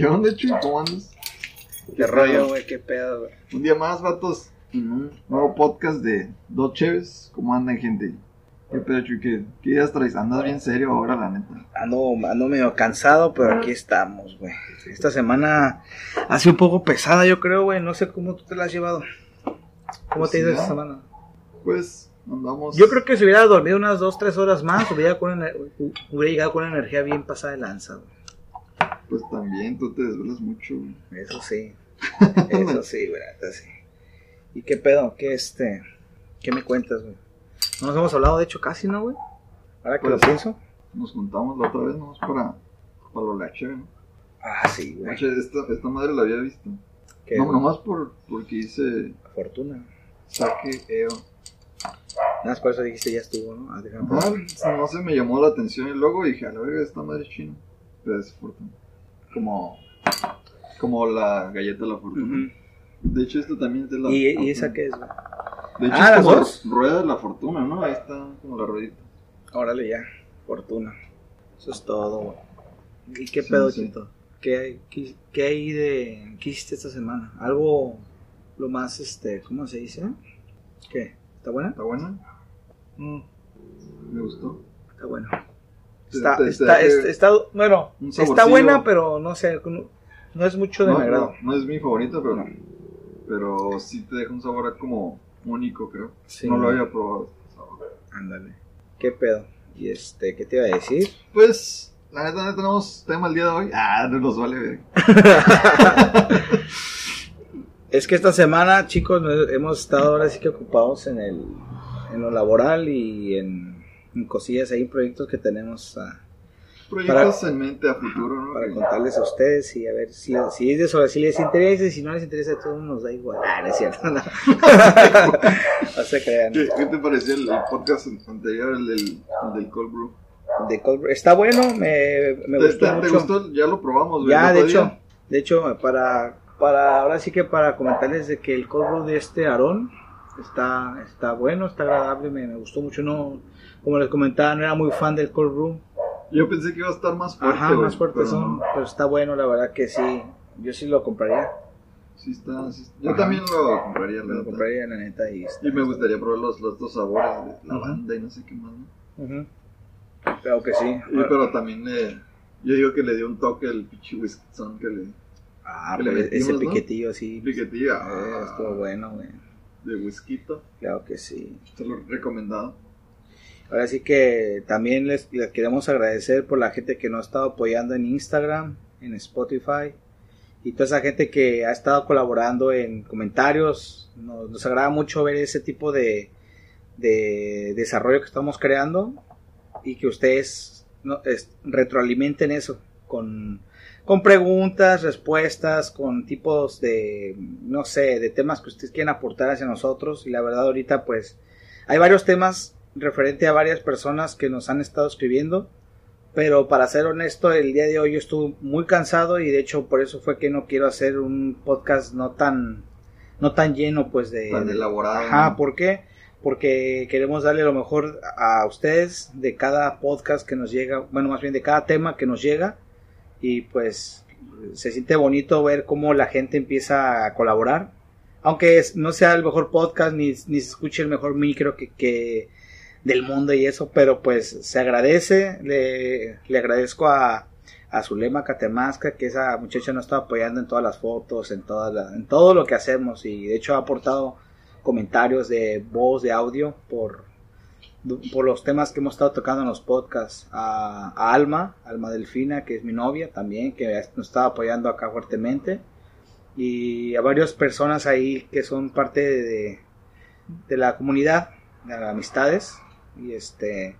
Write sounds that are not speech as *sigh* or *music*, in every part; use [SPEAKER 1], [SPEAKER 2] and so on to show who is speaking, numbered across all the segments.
[SPEAKER 1] ¿Qué onda, Chuy? ¿Cómo andas?
[SPEAKER 2] ¿Qué rollo, güey? ¿Qué pedo, güey?
[SPEAKER 1] Un día más, vatos, en un nuevo podcast de Dos Cheves. ¿Cómo andan, gente? ¿Qué pedo, Chuy? ¿Qué, qué ideas traes? Andas bien serio ahora, la neta.
[SPEAKER 2] Ando, ando medio cansado, pero aquí estamos, güey. Esta semana ha sido un poco pesada, yo creo, güey. No sé cómo tú te la has llevado. ¿Cómo te ha ido esta semana?
[SPEAKER 1] Pues, andamos...
[SPEAKER 2] Yo creo que si hubiera dormido unas 2, 3 horas más, hubiera, con hubiera llegado con una energía bien pasada de lanza, güey.
[SPEAKER 1] Pues también, tú te desvelas mucho, güey.
[SPEAKER 2] Eso sí. Eso sí, güey. sí. ¿Y qué pedo? ¿Qué este? ¿Qué me cuentas, güey? No nos hemos hablado, de hecho, casi, ¿no, güey? Ahora que
[SPEAKER 1] Pues,
[SPEAKER 2] lo pienso.
[SPEAKER 1] Nos juntamos la otra vez, ¿no? para, para lo de la cheve, ¿no?
[SPEAKER 2] Ah, sí, güey.
[SPEAKER 1] Oye, esta, esta madre la había visto.
[SPEAKER 2] Qué
[SPEAKER 1] No, nomás por, porque hice
[SPEAKER 2] fortuna.
[SPEAKER 1] saque EO.
[SPEAKER 2] Nada más por eso dijiste ya estuvo, ¿no? Ah, déjame
[SPEAKER 1] Ah, no sé, me llamó la atención y dije, a la verga, esta madre es china. Pero es fortuna. Como, como la galleta de la fortuna. De hecho, esto también es de la
[SPEAKER 2] ¿Y. ¿Y esa qué es, güey?
[SPEAKER 1] De hecho,
[SPEAKER 2] Ah,
[SPEAKER 1] es
[SPEAKER 2] ¿las
[SPEAKER 1] como
[SPEAKER 2] dos?
[SPEAKER 1] rueda de la fortuna, ¿no? Ahí está como la ruedita.
[SPEAKER 2] Órale, ya. Fortuna. Eso es todo, güey. ¿Y qué
[SPEAKER 1] Sí,
[SPEAKER 2] pedo,
[SPEAKER 1] sí.
[SPEAKER 2] Chito? ¿Qué, hay- qué, qué hay de... ¿Qué hiciste esta semana? Algo... Lo más, este... ¿Cómo se dice? ¿Qué? ¿Está buena?
[SPEAKER 1] ¿Está buena? Mm, me gustó.
[SPEAKER 2] Está buena. Está,
[SPEAKER 1] te- te
[SPEAKER 2] está, bueno, está buena, pero no sé, no, es mucho de
[SPEAKER 1] no,
[SPEAKER 2] mi agrado.
[SPEAKER 1] no, no es mi favorita, pero, pero sí te deja un sabor como único, creo.
[SPEAKER 2] Sí.
[SPEAKER 1] No lo había probado. este.
[SPEAKER 2] Ándale. ¿Qué pedo? Y este, ¿qué te iba a decir?
[SPEAKER 1] Pues, la neta, no tenemos tema el día de hoy. Ah, no nos vale ver. *laughs*
[SPEAKER 2] Es que esta semana, chicos, hemos estado ahora sí que ocupados en el en lo laboral y en, en cosillas ahí, proyectos que tenemos ah,
[SPEAKER 1] Proyectos en mente a futuro, ¿no?
[SPEAKER 2] para contarles a ustedes y a ver si, si es de eso, si les interesa y si no les interesa, a todos nos da igual. Ah, no es cierto, no. *laughs* no se crean.
[SPEAKER 1] ¿Qué, qué te pareció el, el podcast anterior, el del, el del Cold Brew?
[SPEAKER 2] De Cold- está bueno, me, me
[SPEAKER 1] ¿Te,
[SPEAKER 2] gustó
[SPEAKER 1] te- te
[SPEAKER 2] mucho.
[SPEAKER 1] gustó? Ya lo probamos.
[SPEAKER 2] Ya, de hecho, de hecho, para, para, ahora sí que para comentarles de que el cold brew de este Aarón está, está bueno, está agradable, me, me gustó mucho, no, como les comentaba, no era muy fan del cold brew,
[SPEAKER 1] Yo pensé que iba a estar más fuerte,
[SPEAKER 2] ajá, más fuertes
[SPEAKER 1] pero
[SPEAKER 2] son,
[SPEAKER 1] no.
[SPEAKER 2] pero está bueno, la verdad que sí, yo sí lo compraría,
[SPEAKER 1] Sí está, sí está. Yo
[SPEAKER 2] Ajá.
[SPEAKER 1] también lo compraría, la
[SPEAKER 2] lo compraría la neta y, está-
[SPEAKER 1] Y me gustaría probar los, los dos sabores de lavanda y no sé qué más, ¿no?
[SPEAKER 2] Ujú. Creo que sí.
[SPEAKER 1] Y, pero también le... Yo digo que le dio un toque al pinche whisky son que le...
[SPEAKER 2] Ah,
[SPEAKER 1] que le
[SPEAKER 2] pues, ese
[SPEAKER 1] metimos, ¿no?
[SPEAKER 2] piquetillo sí,
[SPEAKER 1] Piquetilla.
[SPEAKER 2] eh, estuvo bueno, güey,
[SPEAKER 1] De whisky.
[SPEAKER 2] claro que sí.
[SPEAKER 1] Se lo recomendado.
[SPEAKER 2] Ahora sí que también les, queremos agradecer por la gente que nos ha estado apoyando en Instagram, en Spotify y toda esa gente que ha estado colaborando en comentarios. Nos, agrada mucho ver ese tipo de, de desarrollo que estamos creando y que ustedes retroalimenten eso con, con preguntas, respuestas, con tipos de, no sé, de temas que ustedes quieren aportar hacia nosotros. Y la verdad ahorita pues hay varios temas referente a varias personas que nos han estado escribiendo. Pero para ser honesto, el día de hoy yo estuve muy cansado y de hecho por eso fue que no quiero hacer un podcast no tan no tan lleno pues de,
[SPEAKER 1] Tan
[SPEAKER 2] de-
[SPEAKER 1] elaborado,
[SPEAKER 2] Ajá. ¿por qué? Porque queremos darle lo mejor a ustedes de cada podcast que nos llega, bueno, más bien de cada tema que nos llega y pues se siente bonito ver cómo la gente empieza a colaborar. Aunque no sea el mejor podcast ni, ni se escuche el mejor micro que, que del mundo y eso, pero pues se agradece, le, le agradezco a, a Zulema Catemasca, que esa muchacha nos está apoyando en todas las fotos, en, todas en todo lo que hacemos y de hecho ha aportado comentarios de voz, de audio por, por los temas que hemos estado tocando en los podcasts. A, a Alma, Alma Delfina, que es mi novia también, que nos está apoyando acá fuertemente. Y a varias personas ahí que son parte de, de la comunidad, de las amistades. Y este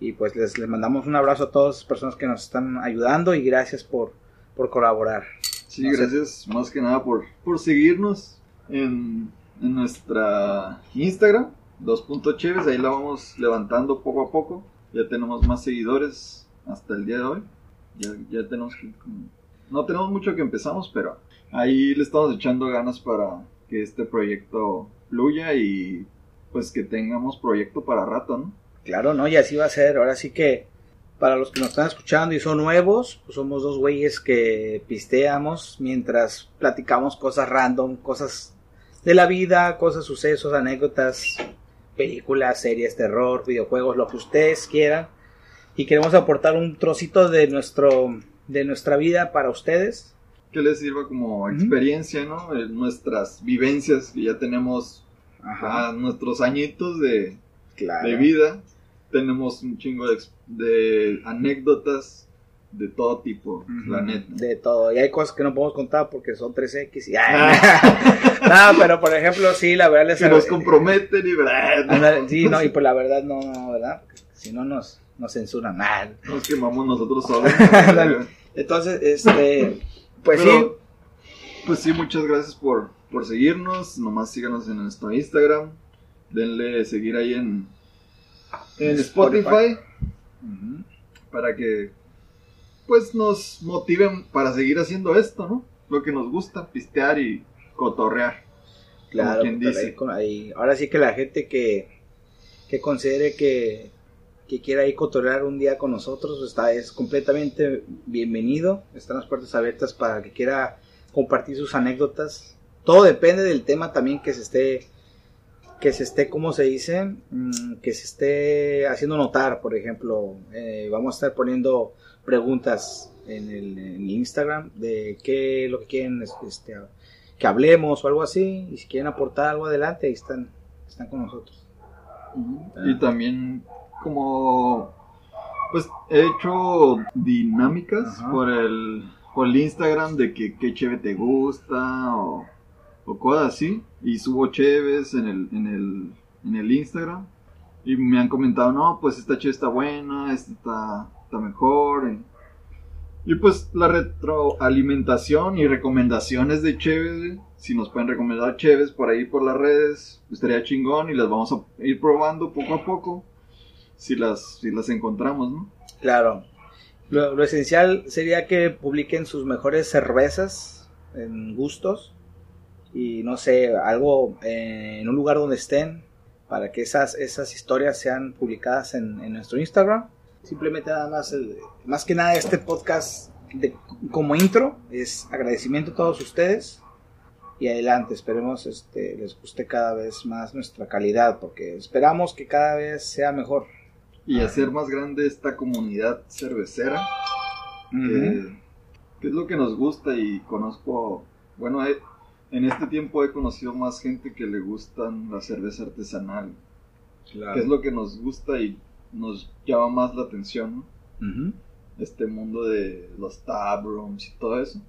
[SPEAKER 2] y pues les, les mandamos un abrazo a todas las personas que nos están ayudando y gracias por, por colaborar.
[SPEAKER 1] Sí,
[SPEAKER 2] No sé.
[SPEAKER 1] gracias más que nada por, por seguirnos en, en nuestra Instagram, 2.cheves, ahí la vamos levantando poco a poco. Ya tenemos más seguidores hasta el día de hoy. Ya, ya tenemos que- no tenemos mucho que empezamos, pero ahí le estamos echando ganas para que este proyecto fluya y pues que tengamos proyecto para rato, ¿no?
[SPEAKER 2] Claro, ¿no? Y así va a ser. Ahora sí que Para los que nos están escuchando y son nuevos, pues somos dos güeyes que pisteamos mientras platicamos cosas random, cosas de la vida, cosas, sucesos, anécdotas, películas, series, terror, videojuegos, lo que ustedes quieran. Y queremos aportar un trocito de nuestro de nuestra vida para ustedes.
[SPEAKER 1] Que les sirva como experiencia, ¿no? En nuestras vivencias que ya tenemos a nuestros añitos de, de vida. Tenemos un chingo de, de anécdotas de todo tipo, la neta.
[SPEAKER 2] De todo. Y hay cosas que no podemos contar porque son 3X y *laughs* no, pero por ejemplo, sí, la verdad les
[SPEAKER 1] Que nos comprometen y verdad.
[SPEAKER 2] Sí, no, y por la verdad no, no ¿verdad? Si no nos, nos censuran mal.
[SPEAKER 1] Nos quemamos nosotros solos. *laughs*
[SPEAKER 2] Entonces, este, pues sí.
[SPEAKER 1] Pues sí, muchas gracias por, por seguirnos. Nomás síganos en nuestro Instagram. Denle seguir ahí en, en Spotify. Para que pues nos motiven para seguir haciendo esto, ¿no? Lo que nos gusta, pistear y cotorrear.
[SPEAKER 2] Claro, dice. Ahí, ahora sí que la gente que, que considere que, que quiera ir cotorrear un día con nosotros está, es completamente bienvenido. Están las puertas abiertas para que quiera compartir sus anécdotas. Todo depende del tema también que se esté que se esté, ¿cómo se dice? Mm, que se esté haciendo notar, por ejemplo, eh, vamos a estar poniendo preguntas en el Instagram de qué es lo que quieren este, que hablemos o algo así, y si quieren aportar algo adelante, ahí están, están con nosotros.
[SPEAKER 1] Y también como pues he hecho dinámicas por el por el Instagram de que qué cheve te gusta o o cosas así. Y subo cheves en el, en el, en el Instagram. Y me han comentado, no, pues esta cheve está buena, esta está, está mejor. Y, pues la retroalimentación y recomendaciones de cheves, si nos pueden recomendar cheves por ahí por las redes, estaría chingón y las vamos a ir probando poco a poco. Si las, si las encontramos, ¿no?
[SPEAKER 2] Claro. Lo, lo esencial sería que publiquen sus mejores cervezas en gustos y no sé, algo eh, en un lugar donde estén para que esas, esas historias sean publicadas en, nuestro Instagram. Simplemente nada más, más que nada este podcast de, como intro es agradecimiento a todos ustedes y adelante, esperemos este, les guste cada vez más nuestra calidad porque esperamos que cada vez sea mejor.
[SPEAKER 1] Y hacer más grande esta comunidad cervecera, que, que, es lo que nos gusta y conozco, bueno, hay, en este tiempo he conocido más gente que le gustan la cerveza artesanal. Que es lo que nos gusta y nos llama más la atención, ¿no? Este mundo de los taprooms y todo eso.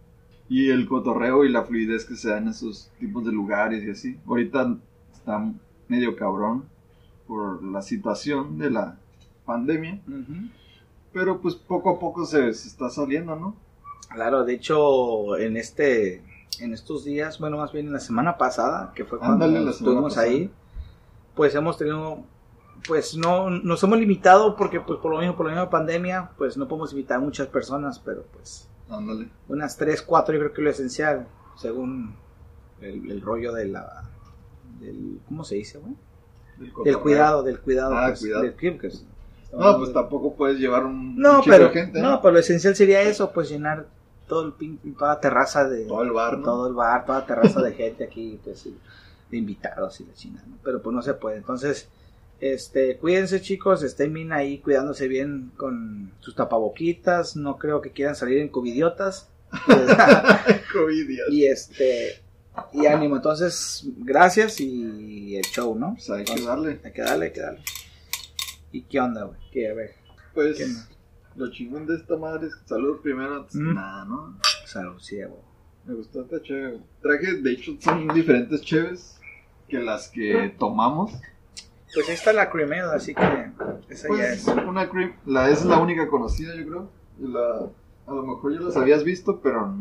[SPEAKER 1] Y el cotorreo y la fluidez que se da en esos tipos de lugares y así. Ahorita está medio cabrón por la situación de la pandemia. Pero pues poco a poco se, se está saliendo, ¿no?
[SPEAKER 2] Claro, de hecho, en este en estos días, bueno, más bien en la semana pasada, que fue cuando estuvimos ahí, pues hemos tenido, pues no, nos hemos limitado porque pues por lo mismo, por la misma pandemia, pues no podemos invitar a muchas personas, pero pues
[SPEAKER 1] Ándale.
[SPEAKER 2] unas 3, 4 yo creo que es lo esencial, según el, rollo de la, del, ¿cómo se dice, güey? Del, cuidado, del cuidado.
[SPEAKER 1] Ah,
[SPEAKER 2] pues,
[SPEAKER 1] cuidado. no, pues tampoco puedes llevar un...
[SPEAKER 2] No, pero, gente, ¿no? pero lo esencial sería eso, pues llenar todo el pin, toda terraza de
[SPEAKER 1] todo el bar,
[SPEAKER 2] todo el bar, toda terraza de gente aquí, pues de invitados y de China, pero pues no se puede. Entonces, este, cuídense chicos, estén bien ahí cuidándose bien con sus tapaboquitas, no creo que quieran salir en covidiotas. *laughs* y este y ánimo, entonces, gracias y el show, ¿no?
[SPEAKER 1] Pues hay que darle.
[SPEAKER 2] Hay que darle, hay que darle. ¿Y qué onda, güey? ¿Qué, a ver?
[SPEAKER 1] Pues lo chingón de esta madre es que salud primero antes
[SPEAKER 2] mm.
[SPEAKER 1] nada, ¿no?
[SPEAKER 2] Salud, sí,
[SPEAKER 1] Me gustó esta chévere. Traje, de hecho, son diferentes cheves que las que tomamos.
[SPEAKER 2] Pues esta es la cream así que esa
[SPEAKER 1] pues,
[SPEAKER 2] ya es.
[SPEAKER 1] Una cream, la es la única conocida, yo creo. La, a lo mejor ya las habías visto, pero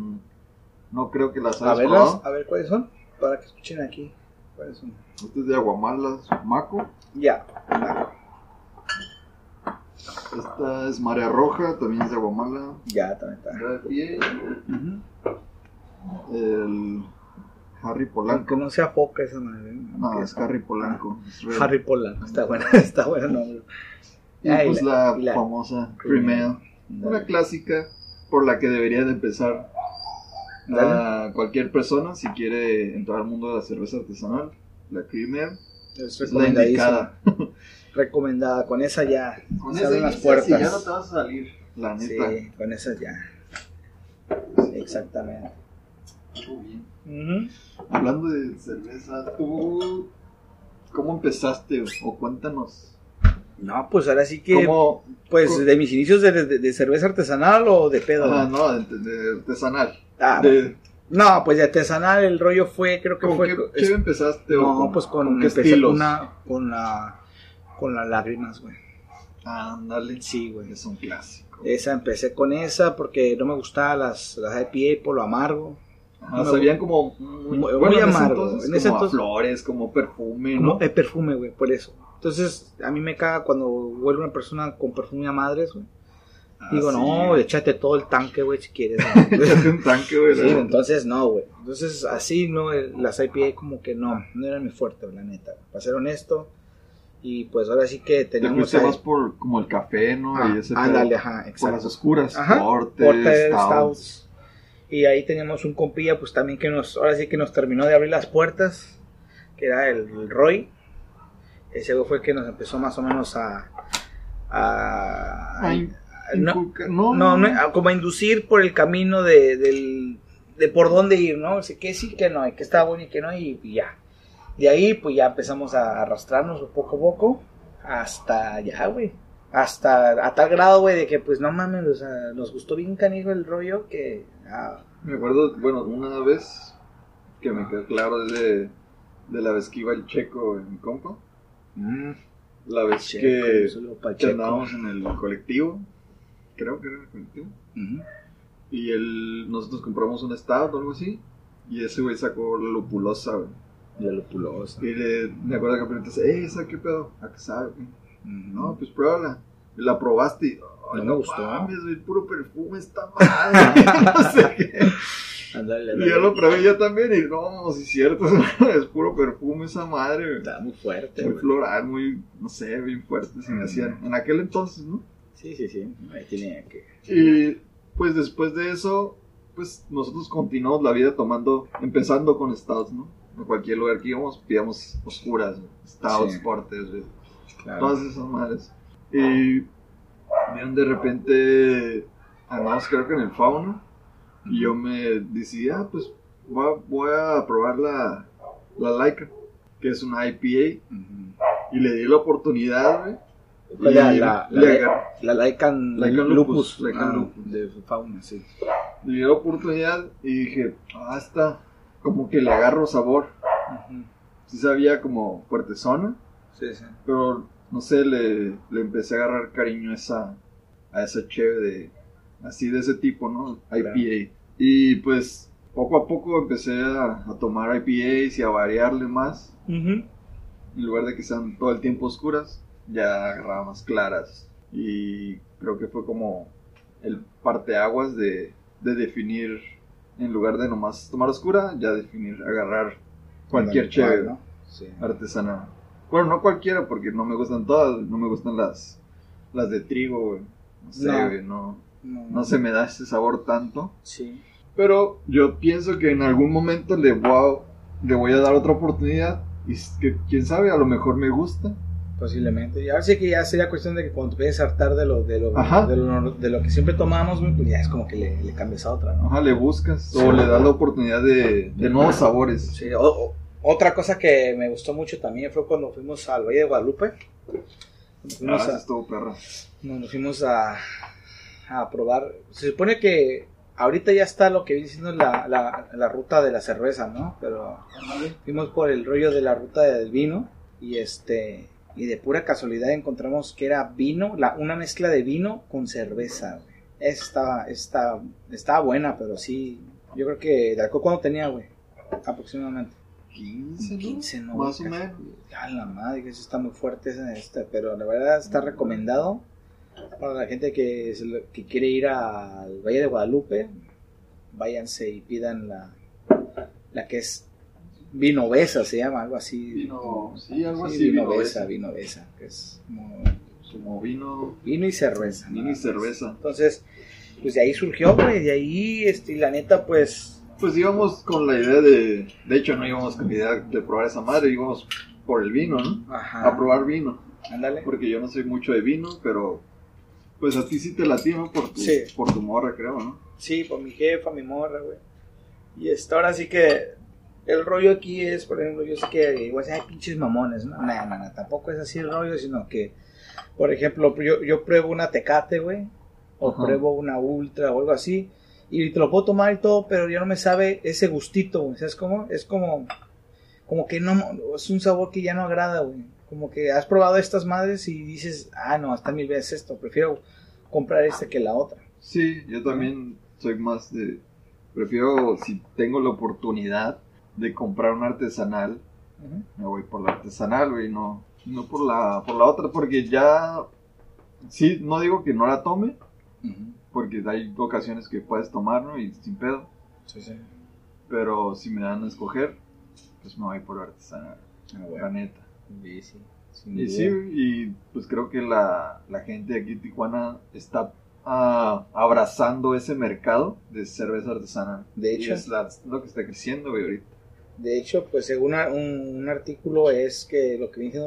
[SPEAKER 1] no, creo que las hayas
[SPEAKER 2] a
[SPEAKER 1] probado.
[SPEAKER 2] A ver cuáles son, para que escuchen aquí. ¿Cuáles son?
[SPEAKER 1] Este es de Aguamala, Maco.
[SPEAKER 2] Ya, Maco.
[SPEAKER 1] Esta es Marea Roja, también es de Aguamala.
[SPEAKER 2] Ya, también está.
[SPEAKER 1] El Harry Polanco.
[SPEAKER 2] Aunque no sea poca esa madre.
[SPEAKER 1] No, es Harry Polanco.
[SPEAKER 2] Harry Polanco, está bueno, *laughs* está bueno el nombre.
[SPEAKER 1] Y
[SPEAKER 2] Ah, y
[SPEAKER 1] pues
[SPEAKER 2] la-
[SPEAKER 1] famosa.
[SPEAKER 2] Ale.
[SPEAKER 1] Una clásica por la que debería de empezar a cualquier persona si quiere entrar al mundo de la cerveza artesanal. La Ale
[SPEAKER 2] Es
[SPEAKER 1] es la indicada. *laughs*
[SPEAKER 2] Recomendada. Con esa ya
[SPEAKER 1] Con
[SPEAKER 2] se abren las puertas.
[SPEAKER 1] ya no te vas a salir, la
[SPEAKER 2] Sí,
[SPEAKER 1] neta.
[SPEAKER 2] con esa ya. Sí, exactamente.
[SPEAKER 1] Muy bien. Hablando de cerveza, ¿tú cómo empezaste o cuéntanos?
[SPEAKER 2] No, pues ahora sí que,
[SPEAKER 1] ¿Cómo?
[SPEAKER 2] pues
[SPEAKER 1] cómo-
[SPEAKER 2] de mis inicios de, de- de cerveza artesanal o de pedo.
[SPEAKER 1] Ajá, no, de, de artesanal.
[SPEAKER 2] Ah,
[SPEAKER 1] De-
[SPEAKER 2] No, pues de artesanal el rollo fue, creo que
[SPEAKER 1] ¿Con
[SPEAKER 2] fue.
[SPEAKER 1] qué chévere empezaste? o
[SPEAKER 2] no, pues con,
[SPEAKER 1] qué
[SPEAKER 2] empecé
[SPEAKER 1] estilos?
[SPEAKER 2] con una, con la, con las lágrimas, güey.
[SPEAKER 1] Ándale.
[SPEAKER 2] Sí, güey.
[SPEAKER 1] Es un clásico.
[SPEAKER 2] Esa empecé con esa porque no me gustaban las, las IPA por lo amargo.
[SPEAKER 1] Ajá,
[SPEAKER 2] no
[SPEAKER 1] sabían como muy,
[SPEAKER 2] Muy-
[SPEAKER 1] bueno,
[SPEAKER 2] muy
[SPEAKER 1] en ese
[SPEAKER 2] amargo.
[SPEAKER 1] entonces
[SPEAKER 2] En ese
[SPEAKER 1] como a
[SPEAKER 2] entonces-
[SPEAKER 1] flores, como perfume,
[SPEAKER 2] Como
[SPEAKER 1] ¿no?
[SPEAKER 2] el perfume, güey, por eso. Entonces, a mí me caga cuando vuelve una persona con perfume a madres, güey.
[SPEAKER 1] Ah,
[SPEAKER 2] Digo,
[SPEAKER 1] sí,
[SPEAKER 2] no,
[SPEAKER 1] güey.
[SPEAKER 2] échate todo el tanque, güey, si quieres. *laughs*
[SPEAKER 1] Échate un tanque, güey.
[SPEAKER 2] Sí, entonces no, güey. Entonces así, ¿no? Las IPA como que no, no eran mi fuerte, la neta. Para ser honesto. Y pues ahora sí que
[SPEAKER 1] Te
[SPEAKER 2] tenemos...
[SPEAKER 1] fuiste
[SPEAKER 2] ahí-
[SPEAKER 1] más por como el café, ¿no?
[SPEAKER 2] Ah,
[SPEAKER 1] y ese
[SPEAKER 2] ándale, ajá,
[SPEAKER 1] Por las
[SPEAKER 2] exacto.
[SPEAKER 1] oscuras.
[SPEAKER 2] Ajá,
[SPEAKER 1] Porter,
[SPEAKER 2] Porter,
[SPEAKER 1] stouts.
[SPEAKER 2] Stouts. Y ahí teníamos un compilla, pues también que nos, ahora sí que nos terminó de abrir las puertas, que era el, el Roy. Ese fue el que nos empezó más o menos a... a-
[SPEAKER 1] Ay,
[SPEAKER 2] a- no,
[SPEAKER 1] no,
[SPEAKER 2] no, no, a- como a inducir por el camino de, del, de por dónde ir, ¿no? O sea, que sí, que no, y que está bueno y que no, y, y ya. De ahí, pues ya empezamos a arrastrarnos poco a poco hasta ya, güey. Hasta a tal grado, güey, de que pues no mames, o sea, nos gustó bien canijo el rollo que... ah,
[SPEAKER 1] Me acuerdo, bueno, una vez que me quedó claro de, de la vez que iba el checo en mi compa.
[SPEAKER 2] mm,
[SPEAKER 1] La vez
[SPEAKER 2] checo,
[SPEAKER 1] que, que andábamos en el colectivo. Creo que era el colectivo. Y él, nosotros compramos un stout o algo así. Y ese güey sacó la lupulosa, güey.
[SPEAKER 2] De lupulosa.
[SPEAKER 1] Y le, me acuerdo que preguntaste, eh, ¿esa qué pedo? ¿A qué sabe? güey?"
[SPEAKER 2] Ujú.
[SPEAKER 1] No, pues pruébala. Y la probaste y, "Ay,
[SPEAKER 2] No me gustó.
[SPEAKER 1] mames, güey, puro perfume está mal. *laughs* no sé qué.
[SPEAKER 2] Ándale,
[SPEAKER 1] Y
[SPEAKER 2] ándale.
[SPEAKER 1] yo lo probé yo también y no, sí es cierto, *laughs* es puro perfume esa madre.
[SPEAKER 2] Está muy fuerte,
[SPEAKER 1] Muy
[SPEAKER 2] güey.
[SPEAKER 1] floral, muy, no sé, bien fuerte se me hacían. En aquel entonces, ¿no?
[SPEAKER 2] Sí, sí, sí. Ahí tiene que...
[SPEAKER 1] Y pues después de eso, pues nosotros continuamos la vida tomando, empezando con stouts, ¿no? En cualquier lugar que íbamos, pidíamos oscuras, stouts,
[SPEAKER 2] Sí.
[SPEAKER 1] portes.
[SPEAKER 2] Claro.
[SPEAKER 1] todas esas madres. Y vieron de repente, andamos creo que en el fauna, y yo me decidí, ah, pues voy a, voy a probar la, la Laika, que es una IPA,
[SPEAKER 2] Ujú.
[SPEAKER 1] y le di la oportunidad, güey.
[SPEAKER 2] ¿Cuál era
[SPEAKER 1] y
[SPEAKER 2] la, la, la, la Lycan,
[SPEAKER 1] Lycan
[SPEAKER 2] lupus,
[SPEAKER 1] lupus, Lycan
[SPEAKER 2] ah,
[SPEAKER 1] lupus.
[SPEAKER 2] de fauna, sí.
[SPEAKER 1] le di la oportunidad y dije, ah, está, como que le agarro sabor. Sí sabía como fuertezona,
[SPEAKER 2] Sí, sí.
[SPEAKER 1] pero no sé, le, le empecé a agarrar cariño a esa, a esa cheve de, así de ese tipo, ¿no?
[SPEAKER 2] Claro.
[SPEAKER 1] IPA. Y pues poco a poco empecé a, a tomar IPAs y a variarle más. En lugar de que sean todo el tiempo oscuras, ya agarraba más claras. Y creo que fue como el parteaguas de, de definir, en lugar de nomás tomar oscura, ya definir, agarrar cualquier.
[SPEAKER 2] Sí.
[SPEAKER 1] artesanal. Bueno, no cualquiera, porque no me gustan todas, no me gustan las, las de trigo, güey. No sé,
[SPEAKER 2] No.
[SPEAKER 1] güey, no,
[SPEAKER 2] No,
[SPEAKER 1] no se me da ese sabor tanto.
[SPEAKER 2] Sí.
[SPEAKER 1] Pero yo pienso que en algún momento le voy a, le voy a dar otra oportunidad. Y es que, quién sabe, a lo mejor me gusta.
[SPEAKER 2] Posiblemente. Y ahora sí que ya sería cuestión de que cuando te a hartar de lo, de lo, de lo, de lo que siempre tomamos, pues ya es como que le, le cambias a otra, ¿no?
[SPEAKER 1] Ajá, le buscas o le das la oportunidad de, de nuevos sabores.
[SPEAKER 2] Sí, o- o- otra cosa que me gustó mucho también fue cuando fuimos al Valle de Guadalupe.
[SPEAKER 1] Ah,
[SPEAKER 2] a,
[SPEAKER 1] estuvo perra.
[SPEAKER 2] no, nos fuimos a, a probar. Se supone que ahorita ya está lo que viene siendo la, la, la ruta de la cerveza, ¿no? Pero fuimos por el rollo de la ruta del vino y este y de pura casualidad encontramos que era vino, la, una mezcla de vino con cerveza. güey. Esa estaba, buena, pero sí, yo creo que de alcohol cuando tenía, güey, aproximadamente.
[SPEAKER 1] 15, ¿no?
[SPEAKER 2] 15, no,
[SPEAKER 1] Más o menos.
[SPEAKER 2] A la madre, que eso está muy fuerte este, pero la verdad está recomendado para la gente que, que quiere ir al Valle de Guadalupe. Váyanse y pidan la, la que es vinovesa, se llama, algo así.
[SPEAKER 1] Vino, sí, algo
[SPEAKER 2] Sí,
[SPEAKER 1] así.
[SPEAKER 2] vino
[SPEAKER 1] vino
[SPEAKER 2] besa,
[SPEAKER 1] ese.
[SPEAKER 2] vino besa, que es como
[SPEAKER 1] como vino,
[SPEAKER 2] Vino y cerveza.
[SPEAKER 1] vino y cerveza.
[SPEAKER 2] Entonces, pues de ahí surgió, güey, de ahí, este, y la neta, pues,
[SPEAKER 1] Pues íbamos con la idea de, de hecho no íbamos con la idea de probar esa madre, íbamos por el vino, ¿no?
[SPEAKER 2] ajá.
[SPEAKER 1] A probar vino,
[SPEAKER 2] Ándale.
[SPEAKER 1] porque yo no soy mucho de vino, pero pues a ti sí te latía, ¿no? Por tu,
[SPEAKER 2] Sí.
[SPEAKER 1] por tu morra, creo, ¿no?
[SPEAKER 2] Sí, por mi jefa, mi morra, güey. Y esta ahora sí que el rollo aquí es, por ejemplo, yo sé que igual hay pinches mamones, ¿no? No, no, no, tampoco es así el rollo, sino que, por ejemplo, yo, yo pruebo una tecate, güey, o pruebo una ultra o algo así, y te lo puedo tomar y todo, pero ya no me sabe ese gustito, güey, ¿sabes cómo? Es como, como que no, es un sabor que ya no agrada, güey. Como que has probado estas madres y dices, ah, no, hasta mil veces esto, prefiero comprar esta que la otra.
[SPEAKER 1] Sí, yo también soy más de... Prefiero, si tengo la oportunidad de comprar un artesanal, me voy por la artesanal, güey, no, no por la, por la otra, porque ya... Sí, no digo que no la tome, porque hay ocasiones que puedes tomar, ¿no? Y sin pedo.
[SPEAKER 2] Sí, sí.
[SPEAKER 1] Pero si me dan a escoger, pues me voy por artesanal,
[SPEAKER 2] Ah,
[SPEAKER 1] la
[SPEAKER 2] bueno.
[SPEAKER 1] neta.
[SPEAKER 2] Sí, sí. Sin
[SPEAKER 1] Y sí, y pues creo que la, la gente aquí en Tijuana está ah, abrazando ese mercado de cerveza artesanal.
[SPEAKER 2] De
[SPEAKER 1] Y
[SPEAKER 2] hecho.
[SPEAKER 1] es la- lo que está creciendo, güey, ahorita.
[SPEAKER 2] De hecho, pues según un, un artículo es que lo que viene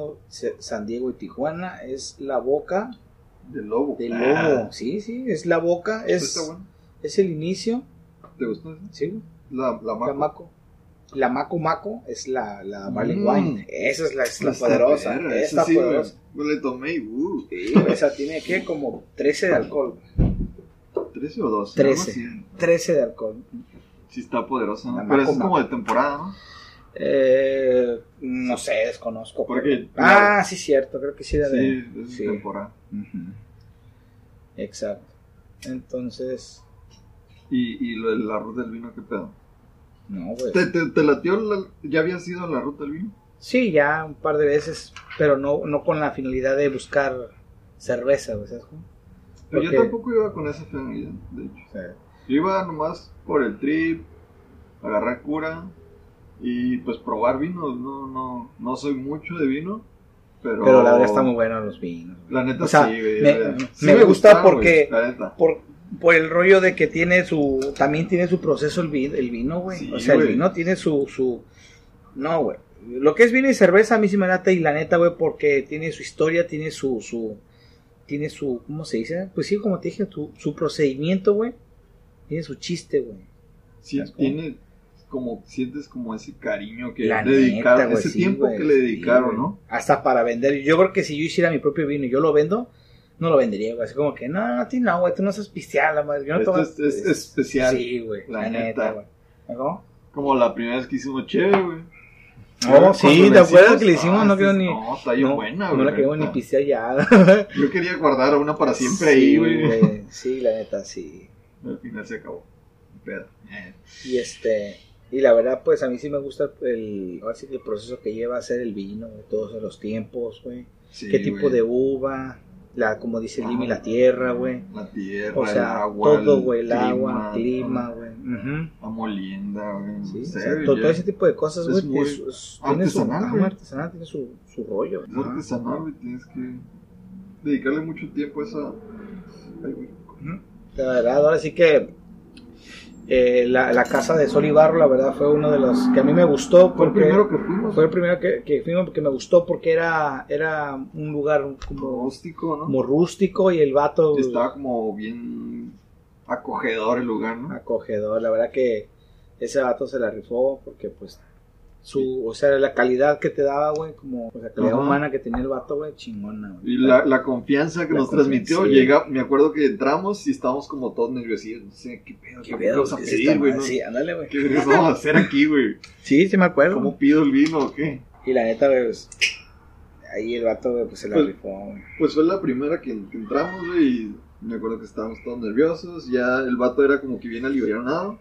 [SPEAKER 2] San Diego y Tijuana es la boca
[SPEAKER 1] Del lobo.
[SPEAKER 2] del
[SPEAKER 1] Ah,
[SPEAKER 2] lobo. Sí, sí, es la boca, es,
[SPEAKER 1] está bueno.
[SPEAKER 2] es el inicio.
[SPEAKER 1] ¿Te gustó eso?
[SPEAKER 2] Sí,
[SPEAKER 1] La, la
[SPEAKER 2] la
[SPEAKER 1] maco.
[SPEAKER 2] maco. La maco maco es la, la barley
[SPEAKER 1] Mm.
[SPEAKER 2] wine. Esa es la, es la poderosa. Esta
[SPEAKER 1] esa sí,
[SPEAKER 2] poderosa.
[SPEAKER 1] Yo le tomé y uh,
[SPEAKER 2] Sí, esa tiene que como 13 de alcohol.
[SPEAKER 1] 13 o 12.
[SPEAKER 2] 13.
[SPEAKER 1] algo así.
[SPEAKER 2] 13 de alcohol.
[SPEAKER 1] Sí está poderosa, ¿no? Pero es como de temporada, ¿no?
[SPEAKER 2] Eh, no sé, desconozco.
[SPEAKER 1] Porque-
[SPEAKER 2] pero- Ah, sí, cierto, creo que sí era de.
[SPEAKER 1] Sí, es
[SPEAKER 2] sí.
[SPEAKER 1] temporada.
[SPEAKER 2] Exacto. Entonces,
[SPEAKER 1] Y, y lo de la ruta del vino, ¿qué pedo?
[SPEAKER 2] no, güey.
[SPEAKER 1] ¿Te, te, te latió? la- ¿Ya habías ido a la ruta del vino?
[SPEAKER 2] Sí, ya un par de veces, pero no, no con la finalidad de buscar cerveza, güey.
[SPEAKER 1] Pero
[SPEAKER 2] Porque-
[SPEAKER 1] yo tampoco iba con esa finalidad, de hecho. Yo iba nomás por el trip, agarrar cura y pues probar vinos. No, no, no soy mucho de vino, pero...
[SPEAKER 2] Pero la verdad está muy bueno los vinos.
[SPEAKER 1] La neta
[SPEAKER 2] O sea,
[SPEAKER 1] sí, güey.
[SPEAKER 2] me-
[SPEAKER 1] sí
[SPEAKER 2] me gusta porque-
[SPEAKER 1] güey, la neta.
[SPEAKER 2] Por, por el rollo de que tiene su, también tiene su proceso el vino, el vino, güey.
[SPEAKER 1] Sí,
[SPEAKER 2] o sea, el vino tiene su, su, no, güey. Lo que es vino y cerveza a mí sí me late y la neta, güey, porque tiene su historia, tiene su, su, tiene su, ¿cómo se dice? Pues sí, como te dije, su, su procedimiento, güey. Tiene su chiste, güey.
[SPEAKER 1] Sí, tiene como, sientes como ese cariño que
[SPEAKER 2] La
[SPEAKER 1] dedicaron,
[SPEAKER 2] neta,
[SPEAKER 1] ese
[SPEAKER 2] sí,
[SPEAKER 1] tiempo que le dedicaron. ¿no?
[SPEAKER 2] Hasta para vender. Yo creo que si yo hiciera mi propio vino y yo lo vendo, no lo vendería, güey. Así como que, no, no, no, güey, tú no sabes pistear, la madre. Yo no
[SPEAKER 1] Esto
[SPEAKER 2] tomo-
[SPEAKER 1] es, es- es especial.
[SPEAKER 2] Sí, güey,
[SPEAKER 1] la
[SPEAKER 2] la,
[SPEAKER 1] neta.
[SPEAKER 2] güey. ¿No?
[SPEAKER 1] Como la primera vez que hicimos chévere, güey.
[SPEAKER 2] No, sí, ¿te acuerdas que le hicimos?
[SPEAKER 1] ah,
[SPEAKER 2] no
[SPEAKER 1] sí,
[SPEAKER 2] quedó ni.
[SPEAKER 1] No, está bien
[SPEAKER 2] no,
[SPEAKER 1] buena,
[SPEAKER 2] no
[SPEAKER 1] güey.
[SPEAKER 2] la quedó ni pistear ya.
[SPEAKER 1] Yo quería guardar una para siempre
[SPEAKER 2] Sí,
[SPEAKER 1] ahí, güey.
[SPEAKER 2] Sí, la neta, sí.
[SPEAKER 1] Al final se acabó. Pero, eh,
[SPEAKER 2] Y este. Y la verdad, pues a mí sí me gusta el, ahora sí que el proceso que lleva a hacer el vino, güey, todos los tiempos, güey.
[SPEAKER 1] sí,
[SPEAKER 2] Qué tipo
[SPEAKER 1] güey.
[SPEAKER 2] de uva, la, como dice
[SPEAKER 1] Ah,
[SPEAKER 2] Jimmy, la tierra, güey.
[SPEAKER 1] La tierra,
[SPEAKER 2] O sea,
[SPEAKER 1] el agua.
[SPEAKER 2] todo, güey, el agua,
[SPEAKER 1] clima,
[SPEAKER 2] clima, güey. Ujú.
[SPEAKER 1] La molienda, güey.
[SPEAKER 2] Sí, o sea, todo, ese tipo de cosas, güey, tiene su
[SPEAKER 1] artesanal, güey.
[SPEAKER 2] artesanal, tiene su, su rollo.
[SPEAKER 1] Es artesanal, güey. Tienes que dedicarle mucho tiempo a esa. Ay, güey.
[SPEAKER 2] La verdad, ahora sí que eh, la, la casa de Sol y Barro, la verdad, fue uno de los que a mí me gustó.
[SPEAKER 1] Fue el
[SPEAKER 2] Porque
[SPEAKER 1] primero que fuimos.
[SPEAKER 2] fue el primero que, que fuimos porque me gustó porque era, era un lugar como,
[SPEAKER 1] rústico, ¿no?
[SPEAKER 2] como rústico y el vato
[SPEAKER 1] Estaba como bien acogedor el lugar, ¿no?
[SPEAKER 2] acogedor. La verdad que ese vato se la rifó porque pues su, o sea, la calidad que te daba, güey, como sea, calidad
[SPEAKER 1] Ajá.
[SPEAKER 2] humana que tenía el vato, güey, chingona, güey.
[SPEAKER 1] Y la, la confianza que
[SPEAKER 2] La
[SPEAKER 1] nos transmitió,
[SPEAKER 2] sí.
[SPEAKER 1] llega, me acuerdo que entramos y estábamos como todos nerviosillos. No sé, ¿qué pedo?
[SPEAKER 2] ¿Qué
[SPEAKER 1] ¿Qué
[SPEAKER 2] pedo?
[SPEAKER 1] vamos a
[SPEAKER 2] ¿Qué es
[SPEAKER 1] pedir, güey?
[SPEAKER 2] Sí, ándale, güey.
[SPEAKER 1] ¿Qué vamos a hacer aquí, güey?
[SPEAKER 2] Sí, sí me acuerdo.
[SPEAKER 1] ¿Cómo pido el vino o qué?
[SPEAKER 2] Y la neta, güey, pues, ahí el vato, güey, pues se la
[SPEAKER 1] Pues-
[SPEAKER 2] rifó, güey.
[SPEAKER 1] Pues fue la primera que, que entramos, güey, y me acuerdo que estábamos todos nerviosos. Ya el vato era como que bien alivianado.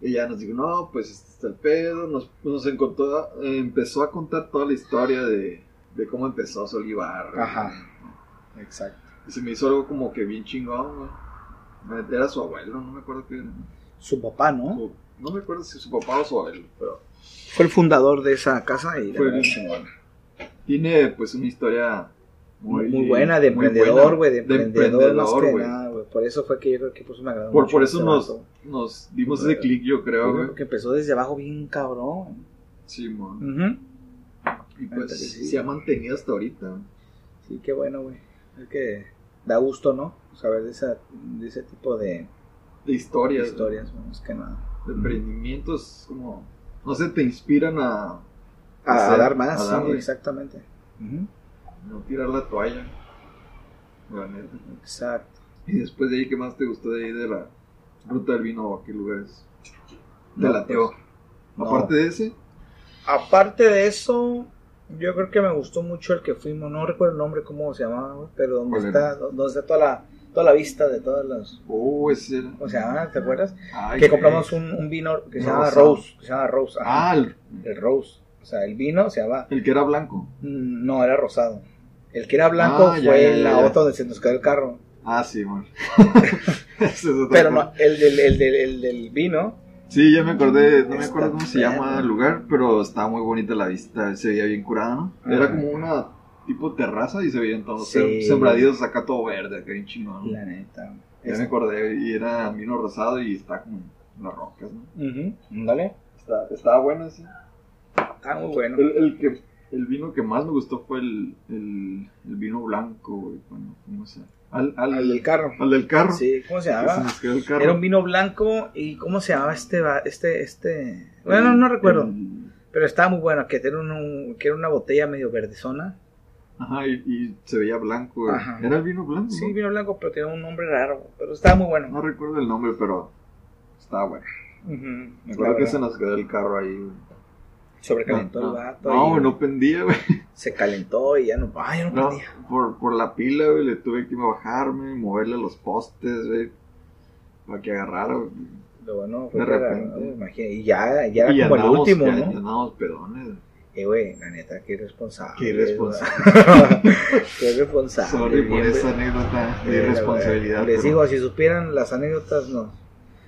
[SPEAKER 1] Y ya nos dijo, no, pues este está el pedo. Nos, nos encontró, eh, empezó a contar toda la historia de, de cómo empezó Solivar.
[SPEAKER 2] Ajá. Exacto.
[SPEAKER 1] Y se me hizo algo como que bien chingón, güey. Era su abuelo, no me acuerdo qué era.
[SPEAKER 2] Su papá, ¿no?
[SPEAKER 1] Su- no me acuerdo si su papá o su abuelo, pero
[SPEAKER 2] Fue el fundador de esa casa y
[SPEAKER 1] Fue el-
[SPEAKER 2] chingona.
[SPEAKER 1] tiene pues una historia
[SPEAKER 2] muy, muy buena, de emprendedor, güey, de
[SPEAKER 1] De
[SPEAKER 2] emprendedor, más que nada. Por eso fue que yo creo que pues me agradó
[SPEAKER 1] Por,
[SPEAKER 2] mucho
[SPEAKER 1] por eso nos, nos dimos ese clic, yo creo, güey.
[SPEAKER 2] Porque empezó desde abajo bien cabrón.
[SPEAKER 1] Sí.
[SPEAKER 2] Ujú.
[SPEAKER 1] Y pues
[SPEAKER 2] sí.
[SPEAKER 1] se ha mantenido hasta ahorita.
[SPEAKER 2] Sí, qué bueno, güey. Es que da gusto, ¿no? Saber de, esa, de ese tipo de
[SPEAKER 1] De historias.
[SPEAKER 2] historias, más que nada.
[SPEAKER 1] De emprendimientos, como. No sé, te inspiran a.
[SPEAKER 2] A,
[SPEAKER 1] hacer,
[SPEAKER 2] dar más,
[SPEAKER 1] a
[SPEAKER 2] sí, exactamente.
[SPEAKER 1] No tirar la toalla. La neta.
[SPEAKER 2] Exacto.
[SPEAKER 1] Y después de ahí, ¿qué más te gustó de ahí de la ruta del vino? ¿A qué lugares? Te
[SPEAKER 2] No,
[SPEAKER 1] lateó.
[SPEAKER 2] pues, no.
[SPEAKER 1] Aparte de ese,
[SPEAKER 2] Aparte de eso, yo creo que me gustó mucho el que fuimos, no recuerdo el nombre, cómo se llamaba, pero donde
[SPEAKER 1] ¿Cuál
[SPEAKER 2] está, donde está toda la, toda la vista de todas las,
[SPEAKER 1] oh, ese era.
[SPEAKER 2] ¿cómo se llama? ¿Te acuerdas?
[SPEAKER 1] Ay,
[SPEAKER 2] que compramos un, un vino que se llama. Rose, que se llama Rose, ajá,
[SPEAKER 1] Ah, el,
[SPEAKER 2] el Rose, o sea, el vino se llama,
[SPEAKER 1] el que era blanco.
[SPEAKER 2] mm, no, era rosado. El que era blanco
[SPEAKER 1] Ah, ya,
[SPEAKER 2] fue
[SPEAKER 1] ya, ya,
[SPEAKER 2] la otra donde se nos quedó el carro.
[SPEAKER 1] Ah, sí, *laughs* es otro
[SPEAKER 2] Pero no, el del, el del, el del vino,
[SPEAKER 1] Sí, ya me acordé, no me acuerdo cómo se llama el lugar, pero estaba muy bonita la vista, se veía bien curada, ¿no? Era como una tipo terraza y se veían todos
[SPEAKER 2] Sí.
[SPEAKER 1] sem- sembradíos acá todo verde, acá bien chingón.
[SPEAKER 2] la neta.
[SPEAKER 1] Ya me acordé, y era vino rosado y está como en las rocas, ¿no?
[SPEAKER 2] Ujú, Dale.
[SPEAKER 1] Está, estaba bueno ese.
[SPEAKER 2] Está muy bueno.
[SPEAKER 1] El, el que, el vino que más me gustó fue el, el, el vino blanco, güey, cuando fuimos a- al, al,
[SPEAKER 2] Al del carro.
[SPEAKER 1] al del carro.
[SPEAKER 2] Sí, ¿cómo se llamaba?
[SPEAKER 1] el carro.
[SPEAKER 2] Era un vino blanco y ¿cómo se llamaba este este este? Bueno, no recuerdo,
[SPEAKER 1] El-
[SPEAKER 2] pero estaba muy bueno, que era un, que era una botella medio verdezona.
[SPEAKER 1] Ajá, y, y se veía blanco.
[SPEAKER 2] Ajá.
[SPEAKER 1] Era el vino blanco.
[SPEAKER 2] Sí,
[SPEAKER 1] ¿no?
[SPEAKER 2] vino blanco, pero tenía un nombre raro, pero estaba muy bueno.
[SPEAKER 1] No recuerdo el nombre, pero estaba bueno.
[SPEAKER 2] Ujú,
[SPEAKER 1] Me acuerdo que se nos quedó el carro ahí.
[SPEAKER 2] Sobrecalentó
[SPEAKER 1] no,
[SPEAKER 2] el vato
[SPEAKER 1] No,
[SPEAKER 2] y
[SPEAKER 1] no pendía, güey.
[SPEAKER 2] se calentó y ya no, ay, ya no,
[SPEAKER 1] No,
[SPEAKER 2] podía.
[SPEAKER 1] por, por la pila, güey, le tuve que bajarme, moverle los postes, güey. Para que agarrara, güey.
[SPEAKER 2] Lo bueno fue
[SPEAKER 1] De
[SPEAKER 2] era-
[SPEAKER 1] repente.
[SPEAKER 2] no, imagina, y ya, ya era
[SPEAKER 1] Y
[SPEAKER 2] como el
[SPEAKER 1] andábamos-
[SPEAKER 2] último,
[SPEAKER 1] ya-
[SPEAKER 2] ¿no?
[SPEAKER 1] ya andábamos pedones.
[SPEAKER 2] Eh, güey, la neta, qué irresponsable.
[SPEAKER 1] Qué irresponsable. *laughs*
[SPEAKER 2] qué irresponsable.
[SPEAKER 1] Sorry por esa anécdota de irresponsabilidad.
[SPEAKER 2] Les
[SPEAKER 1] pero
[SPEAKER 2] digo, si supieran las anécdotas, nos,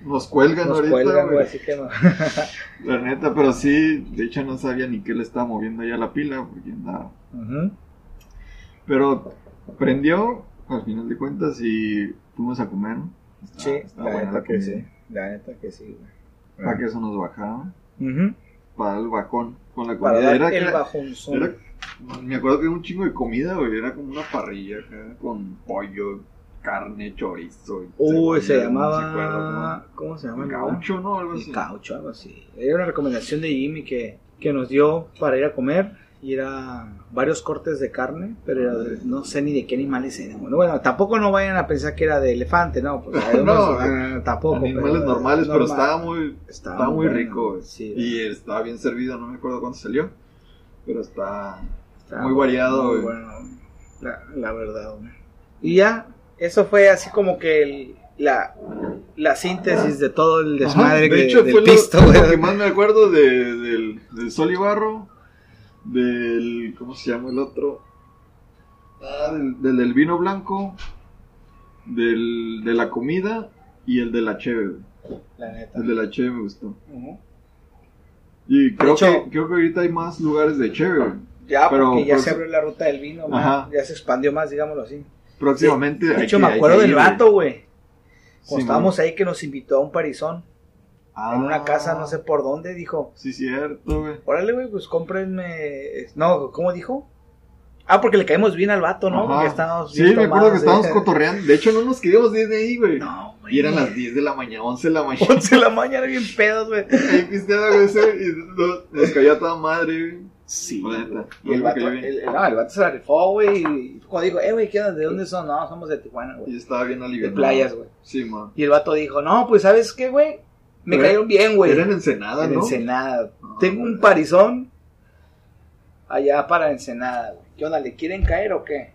[SPEAKER 1] nos cuelgan
[SPEAKER 2] nos
[SPEAKER 1] ahorita,
[SPEAKER 2] cuelgan, güey, así que no. *laughs*
[SPEAKER 1] La neta, pero sí, de hecho no sabía ni qué le estaba moviendo ya la pila, porque andaba.
[SPEAKER 2] Ujú.
[SPEAKER 1] Pero prendió, al final de cuentas, y fuimos a comer. ¿no? Estaba-
[SPEAKER 2] Sí,
[SPEAKER 1] estaba
[SPEAKER 2] la neta que sí. La neta que sí, güey.
[SPEAKER 1] Para que eso nos bajaron.
[SPEAKER 2] Ujú.
[SPEAKER 1] Para el bajón con la
[SPEAKER 2] Para
[SPEAKER 1] comida.
[SPEAKER 2] dar
[SPEAKER 1] Era,
[SPEAKER 2] el
[SPEAKER 1] era-
[SPEAKER 2] bajonzón.
[SPEAKER 1] era- me acuerdo que era un chingo de comida, güey. Era como una parrilla acá, con pollo, carne, chorizo.
[SPEAKER 2] Uy, se
[SPEAKER 1] cebolla, no
[SPEAKER 2] llamaba. ¿Cómo se llama?
[SPEAKER 1] Gaucho, ¿no? Algo así.
[SPEAKER 2] caucho, algo así. Era una recomendación de Jimmy que, que nos dio para ir a comer. Y era varios cortes de carne, pero era de- no sé ni de qué animales eran. Bueno, bueno, tampoco no vayan a pensar que era de elefante, ¿no? Pues, *laughs*
[SPEAKER 1] No,
[SPEAKER 2] unos, ah, tampoco.
[SPEAKER 1] Animales
[SPEAKER 2] pero,
[SPEAKER 1] normales, pero estaba muy,
[SPEAKER 2] Estaba
[SPEAKER 1] estaba muy
[SPEAKER 2] bueno,
[SPEAKER 1] rico,
[SPEAKER 2] sí,
[SPEAKER 1] y estaba bien servido, no me acuerdo cuándo salió. Pero está. muy variado,
[SPEAKER 2] muy
[SPEAKER 1] güey.
[SPEAKER 2] bueno, la, la verdad, güey. Y ya, eso fue así como que el- la, la síntesis de todo el desmadre
[SPEAKER 1] Ajá,
[SPEAKER 2] que,
[SPEAKER 1] de hecho,
[SPEAKER 2] del
[SPEAKER 1] fue lo-
[SPEAKER 2] pisto,
[SPEAKER 1] lo,
[SPEAKER 2] güey.
[SPEAKER 1] que más me acuerdo de- del, del Sol y Barro, del. ¿Cómo se llama el otro? Ah, del, del, del vino blanco, del, de la comida y el de la cheve.
[SPEAKER 2] La neta.
[SPEAKER 1] El de la cheve me gustó. Y creo,
[SPEAKER 2] hecho-
[SPEAKER 1] que, creo que ahorita hay más lugares de cheve.
[SPEAKER 2] Ya,
[SPEAKER 1] Pero,
[SPEAKER 2] porque ya
[SPEAKER 1] pues,
[SPEAKER 2] se abrió la ruta del vino, ya se expandió más, digámoslo así.
[SPEAKER 1] Próximamente.
[SPEAKER 2] De hecho,
[SPEAKER 1] que-
[SPEAKER 2] me acuerdo del vato, güey. Cuando
[SPEAKER 1] Sí,
[SPEAKER 2] estábamos ahí que nos invitó a un parizón
[SPEAKER 1] Ah,
[SPEAKER 2] en una casa, no sé por dónde, dijo.
[SPEAKER 1] Sí, cierto, güey.
[SPEAKER 2] Órale, güey, pues cómprenme. No, ¿cómo dijo? Ah, porque le caímos bien al vato, ¿no?
[SPEAKER 1] Ajá.
[SPEAKER 2] Porque estábamos
[SPEAKER 1] Sí,
[SPEAKER 2] bien
[SPEAKER 1] me acuerdo que estábamos
[SPEAKER 2] ¿eh?
[SPEAKER 1] cotorreando. De hecho, no nos queríamos ir de ahí, güey.
[SPEAKER 2] No, güey.
[SPEAKER 1] Y eran las 10 de la mañana, 11 de la mañana.
[SPEAKER 2] 11 de la mañana, bien pedos, güey. *laughs*
[SPEAKER 1] Ahí pisteando, güey, ese, y nos, nos caía toda madre, güey.
[SPEAKER 2] Sí. Y el vato,
[SPEAKER 1] bien.
[SPEAKER 2] el, el- no, el vato se la rifó, güey. Y cuando dijo, eh, güey, ¿qué onda? ¿De dónde son? No, somos de Tijuana,
[SPEAKER 1] Y
[SPEAKER 2] güey.
[SPEAKER 1] estaba bien
[SPEAKER 2] De
[SPEAKER 1] aliviado.
[SPEAKER 2] playas, güey.
[SPEAKER 1] Sí, man.
[SPEAKER 2] Y el vato dijo, no, pues, ¿sabes qué, güey? Me
[SPEAKER 1] Era-
[SPEAKER 2] cayeron bien, güey.
[SPEAKER 1] Era en Ensenada,
[SPEAKER 2] En
[SPEAKER 1] ¿no?
[SPEAKER 2] Ensenada.
[SPEAKER 1] Ah,
[SPEAKER 2] Tengo un parizón allá para Ensenada, güey. ¿Qué onda? ¿Le quieren caer o qué?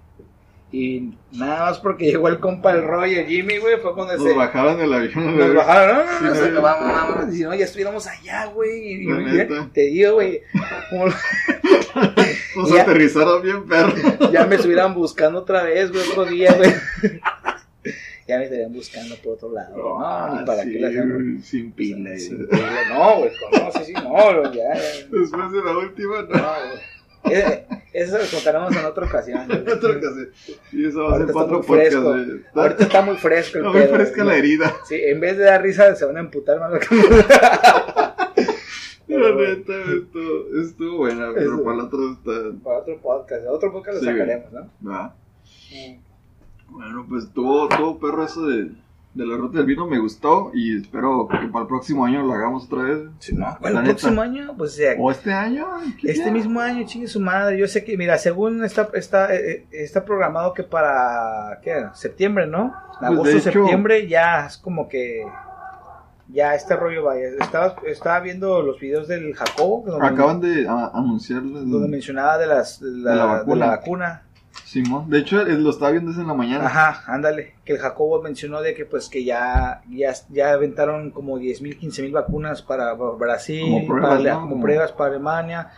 [SPEAKER 2] Y nada más porque llegó el compa el Roy y el Jimmy, güey, fue cuando
[SPEAKER 1] Nos
[SPEAKER 2] se
[SPEAKER 1] bajaban del avión,
[SPEAKER 2] nos bajaron. No, no, no,
[SPEAKER 1] no, no.
[SPEAKER 2] vamos, vamos. Si no, ya estuviéramos allá, güey. Y-. Te digo, güey, como- *laughs*
[SPEAKER 1] Nos
[SPEAKER 2] Ya.
[SPEAKER 1] aterrizaron bien, perro. *laughs*
[SPEAKER 2] ya me estuvieran buscando otra vez, güey, otro día, güey. *laughs* ya me estarían buscando por otro lado. No, ni para
[SPEAKER 1] Ah, sí,
[SPEAKER 2] qué la hacemos.
[SPEAKER 1] güey, Sin pila. y-
[SPEAKER 2] Sin pila. No, güey, no, sí, sí, no, güey, ya, ya.
[SPEAKER 1] Después de la última, no.
[SPEAKER 2] No, güey. Eh, Eso lo contaremos en otra ocasión. *laughs*
[SPEAKER 1] En otra ocasión. Y eso va a ser cuatro
[SPEAKER 2] muy fresco.
[SPEAKER 1] podcasts. Está-
[SPEAKER 2] Ahorita está muy fresco el
[SPEAKER 1] Está muy
[SPEAKER 2] pedo,
[SPEAKER 1] fresca
[SPEAKER 2] güey.
[SPEAKER 1] la herida.
[SPEAKER 2] Sí, en vez de dar risa se van a emputar más. *laughs*
[SPEAKER 1] La neta, estuvo, estuvo buena, pero
[SPEAKER 2] Eso.
[SPEAKER 1] para el otro está.
[SPEAKER 2] Para otro podcast, otro podcast lo
[SPEAKER 1] Sí,
[SPEAKER 2] sacaremos, ¿no?
[SPEAKER 1] Va. Bueno, pues tuvo, tuvo perro eso de, de la ruta del vino, me gustó y espero que para el próximo año lo hagamos otra vez.
[SPEAKER 2] No,
[SPEAKER 1] La
[SPEAKER 2] el
[SPEAKER 1] neta.
[SPEAKER 2] próximo año, pues o sea,
[SPEAKER 1] O este año. ¿qué
[SPEAKER 2] Este mismo año, chingue su madre. Yo sé que, mira, según está, está, eh, está programado que para, ¿qué? era? Septiembre, ¿no?
[SPEAKER 1] de
[SPEAKER 2] Agosto,
[SPEAKER 1] hecho-
[SPEAKER 2] septiembre, ya es como que, ya este rollo vaya. Estaba, estaba viendo los videos del Jacobo,
[SPEAKER 1] Acaban de a- anunciar el-
[SPEAKER 2] donde mencionaba de, las, de, la,
[SPEAKER 1] De la
[SPEAKER 2] de la vacuna.
[SPEAKER 1] Simón. De hecho, lo estaba viendo desde la mañana.
[SPEAKER 2] Ajá, ándale. Que el Jacobo mencionó de que, pues, que ya, ya, ya aventaron como 10 mil, 15 mil vacunas para Brasil,
[SPEAKER 1] Como pruebas,
[SPEAKER 2] para,
[SPEAKER 1] ¿no?
[SPEAKER 2] como
[SPEAKER 1] Como-
[SPEAKER 2] pruebas para Alemania,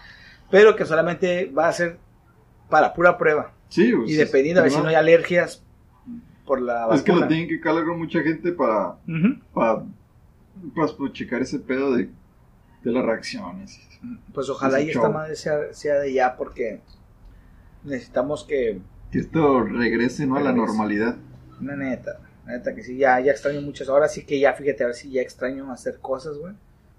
[SPEAKER 2] pero que solamente va a ser para pura prueba.
[SPEAKER 1] Sí, pues,
[SPEAKER 2] Y dependiendo a ver si
[SPEAKER 1] no,
[SPEAKER 2] hay alergias por la vacuna.
[SPEAKER 1] Es que lo tienen que calar con mucha gente para,
[SPEAKER 2] Ujú.
[SPEAKER 1] para, pues, pues, checar ese pedo de, de las reacciones.
[SPEAKER 2] Pues ojalá y esta madre sea, sea de ya porque necesitamos que,
[SPEAKER 1] Que esto regrese, ¿no? A la normalidad.
[SPEAKER 2] una neta, la neta que sí, ya, ya extraño muchas. Ahora sí que ya, fíjate, ahora sí ya extraño hacer cosas, güey.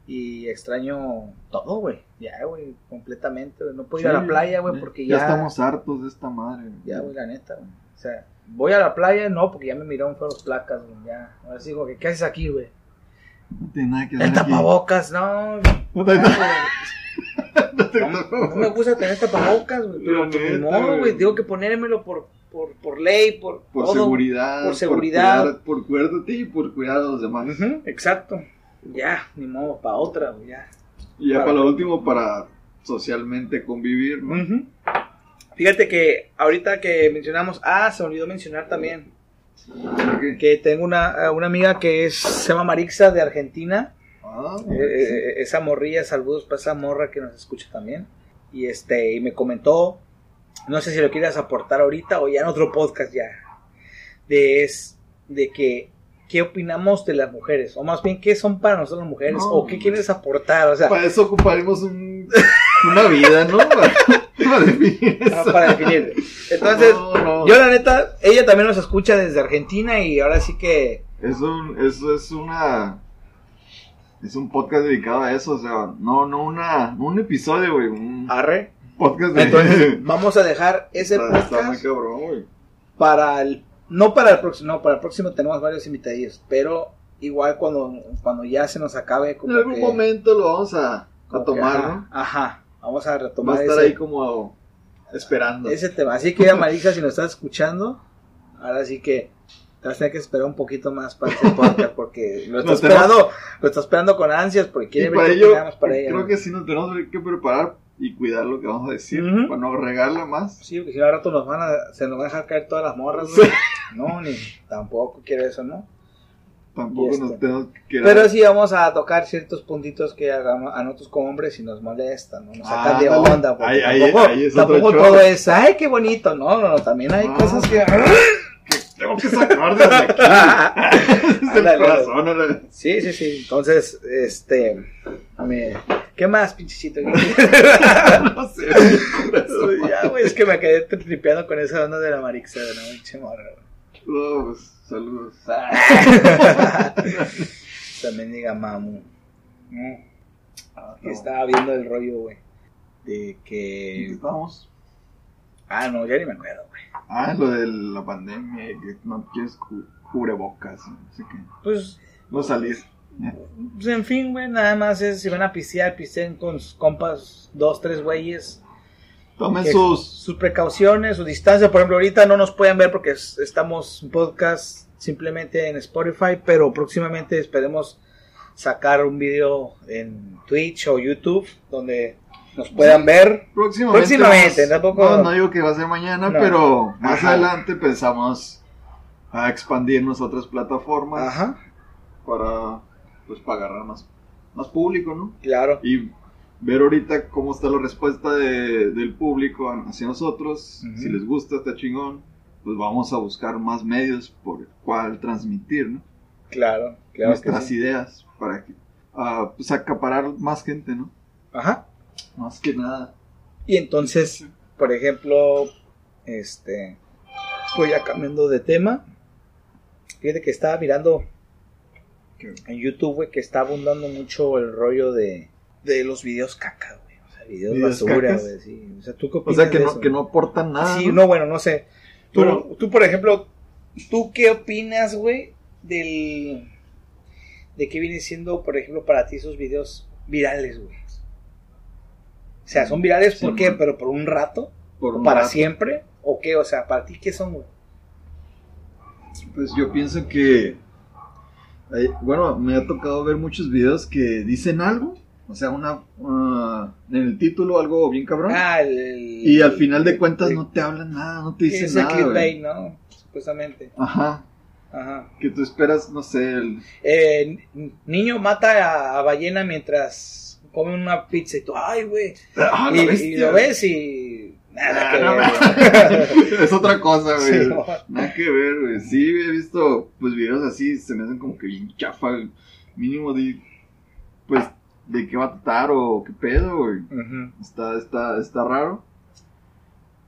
[SPEAKER 2] Y extraño todo, güey. Ya, güey, completamente. güey. No puedo ir a la playa, güey, porque ya...
[SPEAKER 1] Ya estamos hartos de esta madre. güey.
[SPEAKER 2] Ya, güey, la neta, güey. O sea, voy a la playa, no, porque ya me miraron feos placas, güey. Ya, ahora sí que, ¿qué haces aquí, güey?
[SPEAKER 1] No tiene nada que ver
[SPEAKER 2] El
[SPEAKER 1] aquí.
[SPEAKER 2] tapabocas, no.
[SPEAKER 1] No
[SPEAKER 2] no,
[SPEAKER 1] nada- no
[SPEAKER 2] me gusta tener tapabocas, güey, pero
[SPEAKER 1] La
[SPEAKER 2] pues, modo,
[SPEAKER 1] güey.
[SPEAKER 2] tengo que ponérmelo por, por, por ley, por,
[SPEAKER 1] Por
[SPEAKER 2] todo.
[SPEAKER 1] seguridad.
[SPEAKER 2] por seguridad.
[SPEAKER 1] Por cuidar de ti y por cuidar a los demás.
[SPEAKER 2] Exacto. Ya, ni modo, para otra, güey, ya.
[SPEAKER 1] Y ya
[SPEAKER 2] Para-
[SPEAKER 1] para lo último, para socialmente convivir, ¿no?
[SPEAKER 2] Fíjate que ahorita que mencionamos, ah, se me olvidó mencionar también
[SPEAKER 1] ¿Por
[SPEAKER 2] que tengo una, una amiga que es, se llama Marixa de Argentina.
[SPEAKER 1] Ah,
[SPEAKER 2] Eh, eh, esa morrilla, saludos para esa morra que nos escucha también. Y este, y me comentó, no sé si lo quieras aportar ahorita o ya en otro podcast ya, de es de que qué opinamos de las mujeres, o más bien qué son para nosotros las mujeres,
[SPEAKER 1] No.
[SPEAKER 2] o qué quieres aportar, o sea,
[SPEAKER 1] Para eso ocuparemos un- una vida, ¿no? *laughs* Para, para definir
[SPEAKER 2] ah, para definir. Entonces,
[SPEAKER 1] no.
[SPEAKER 2] yo la neta, ella también nos escucha desde Argentina y ahora sí que,
[SPEAKER 1] Es un, eso es una. Es un podcast dedicado a eso, o sea, no, no una, no un episodio, güey, un
[SPEAKER 2] arre.
[SPEAKER 1] podcast de.
[SPEAKER 2] Entonces, *laughs* vamos a dejar ese
[SPEAKER 1] está, está muy
[SPEAKER 2] podcast
[SPEAKER 1] cabrón, güey.
[SPEAKER 2] para el no para el próximo no para el próximo tenemos varios invitadillos pero igual cuando cuando ya se nos acabe como
[SPEAKER 1] En algún
[SPEAKER 2] que-
[SPEAKER 1] momento lo vamos a, a
[SPEAKER 2] que,
[SPEAKER 1] tomar,
[SPEAKER 2] ajá,
[SPEAKER 1] ¿no?
[SPEAKER 2] ajá vamos a
[SPEAKER 1] Va
[SPEAKER 2] retomar
[SPEAKER 1] a estar
[SPEAKER 2] ese,
[SPEAKER 1] ahí como esperando.
[SPEAKER 2] ese tema así que Marisa si nos estás escuchando ahora sí que te vas a tener que esperar un poquito más para este podcast porque lo *laughs* está
[SPEAKER 1] Nos tenemos-
[SPEAKER 2] esperando lo está esperando con ansias porque
[SPEAKER 1] Y
[SPEAKER 2] quiere ver
[SPEAKER 1] para ello,
[SPEAKER 2] para ella
[SPEAKER 1] creo que sí nos tenemos que preparar y cuidar lo que vamos a decir,
[SPEAKER 2] Ujú.
[SPEAKER 1] para no regarla más.
[SPEAKER 2] Sí, porque si no al rato nos van a, se nos van a dejar caer todas las morras,
[SPEAKER 1] Sí.
[SPEAKER 2] No, ni tampoco quiero eso, ¿no?
[SPEAKER 1] Tampoco
[SPEAKER 2] Y este.
[SPEAKER 1] nos tenemos que.
[SPEAKER 2] Pero sí vamos a tocar ciertos puntitos que hagamos a nosotros como hombres y nos molestan, ¿no? Nos sacan
[SPEAKER 1] Ah,
[SPEAKER 2] de
[SPEAKER 1] ándale.
[SPEAKER 2] onda. Porque
[SPEAKER 1] Ahí-
[SPEAKER 2] tampoco,
[SPEAKER 1] ahí es
[SPEAKER 2] tampoco todo es, ay, qué bonito. No, no, no, también hay
[SPEAKER 1] Ah.
[SPEAKER 2] cosas que... *laughs*
[SPEAKER 1] Que sacar desde aquí. *laughs* desde el corazón.
[SPEAKER 2] sí, sí, sí. Entonces, este... me- ¿Qué más, pinchecito? *laughs*
[SPEAKER 1] no sé.
[SPEAKER 2] Ya, güey, es que me quedé tripeando con esa onda de la marixa, ¿no? Pinche morra, güey.
[SPEAKER 1] No, pues, saludos. *laughs*
[SPEAKER 2] También diga mamu. Mm.
[SPEAKER 1] Ah, no.
[SPEAKER 2] estaba viendo el rollo, güey. De
[SPEAKER 1] ¿En qué
[SPEAKER 2] que...
[SPEAKER 1] estábamos?
[SPEAKER 2] Ah, no, ya ni me acuerdo, güey.
[SPEAKER 1] Ah, lo de la pandemia, que no quieres cu- cubrebocas, no sé qué.
[SPEAKER 2] Pues
[SPEAKER 1] No salir.
[SPEAKER 2] Pues en fin, güey, nada más es si van a pistear, pisteen con sus compas, dos, tres güeyes.
[SPEAKER 1] Tomen
[SPEAKER 2] Que-
[SPEAKER 1] sus.
[SPEAKER 2] Sus precauciones, su distancia. Por ejemplo, ahorita no nos pueden ver porque es- estamos en podcast simplemente en Spotify, pero próximamente esperemos sacar un video en Twitch o YouTube donde nos puedan ver.
[SPEAKER 1] Próximamente.
[SPEAKER 2] Próximamente,
[SPEAKER 1] vamos-
[SPEAKER 2] tampoco-
[SPEAKER 1] No, no digo que va a ser mañana,
[SPEAKER 2] No.
[SPEAKER 1] pero más
[SPEAKER 2] Ajá.
[SPEAKER 1] adelante pensamos a expandirnos a otras plataformas
[SPEAKER 2] Ajá,
[SPEAKER 1] para pues para agarrar más, más público, ¿no?
[SPEAKER 2] claro.
[SPEAKER 1] Y ver ahorita cómo está la respuesta de- del público hacia nosotros. Si les gusta, está chingón. Pues vamos a buscar más medios por el cual transmitir, ¿no?
[SPEAKER 2] Claro, claro. que
[SPEAKER 1] Nuestras
[SPEAKER 2] sí.
[SPEAKER 1] ideas para que, ah, pues acaparar más gente, ¿no?
[SPEAKER 2] Ajá.
[SPEAKER 1] Más que nada.
[SPEAKER 2] Y entonces, por ejemplo, este, pues ya cambiando de tema, fíjate que estaba mirando
[SPEAKER 1] ¿Qué?
[SPEAKER 2] en YouTube, güey, que está abundando mucho el rollo de, de los videos caca, güey. O sea, videos,
[SPEAKER 1] ¿Videos
[SPEAKER 2] basura, güey. Sí. O sea, ¿tú qué
[SPEAKER 1] O
[SPEAKER 2] opinas
[SPEAKER 1] sea, que
[SPEAKER 2] de
[SPEAKER 1] no,
[SPEAKER 2] eso?
[SPEAKER 1] que no aportan nada.
[SPEAKER 2] Sí, no, bueno, no sé. Tú, tú, por ejemplo, ¿tú qué opinas, güey, del... de qué viene siendo, por ejemplo, para ti esos videos virales, güey? O sea, ¿son virales
[SPEAKER 1] Sí,
[SPEAKER 2] por qué?
[SPEAKER 1] man.
[SPEAKER 2] ¿Pero por un rato?
[SPEAKER 1] Por un
[SPEAKER 2] ¿Para
[SPEAKER 1] rato.
[SPEAKER 2] siempre? ¿O qué? O sea, ¿para ti qué son, güey?
[SPEAKER 1] Pues yo pienso que. hay- bueno, me ha tocado ver muchos videos que dicen algo. O sea, una. ah, en el título algo bien cabrón.
[SPEAKER 2] Ah, el, el-
[SPEAKER 1] y al final de cuentas
[SPEAKER 2] el-
[SPEAKER 1] no te hablan nada, no te dicen
[SPEAKER 2] es el
[SPEAKER 1] nada.
[SPEAKER 2] clickbait. ¿no? Supuestamente.
[SPEAKER 1] Ajá.
[SPEAKER 2] Ajá.
[SPEAKER 1] Que tú esperas, no sé, el.
[SPEAKER 2] Eh, niño mata a, a ballena mientras come una pizza y tú, ay, güey.
[SPEAKER 1] ¡Ah,
[SPEAKER 2] y, lo ves y. Nada
[SPEAKER 1] Ah,
[SPEAKER 2] que
[SPEAKER 1] no,
[SPEAKER 2] ver, *laughs*
[SPEAKER 1] es otra cosa, güey.
[SPEAKER 2] Sí, no.
[SPEAKER 1] Nada que ver, güey. Sí, he visto pues videos así, se me hacen como que bien chafa. Mínimo de pues de qué va a tratar o qué pedo, güey. Está, está, está raro.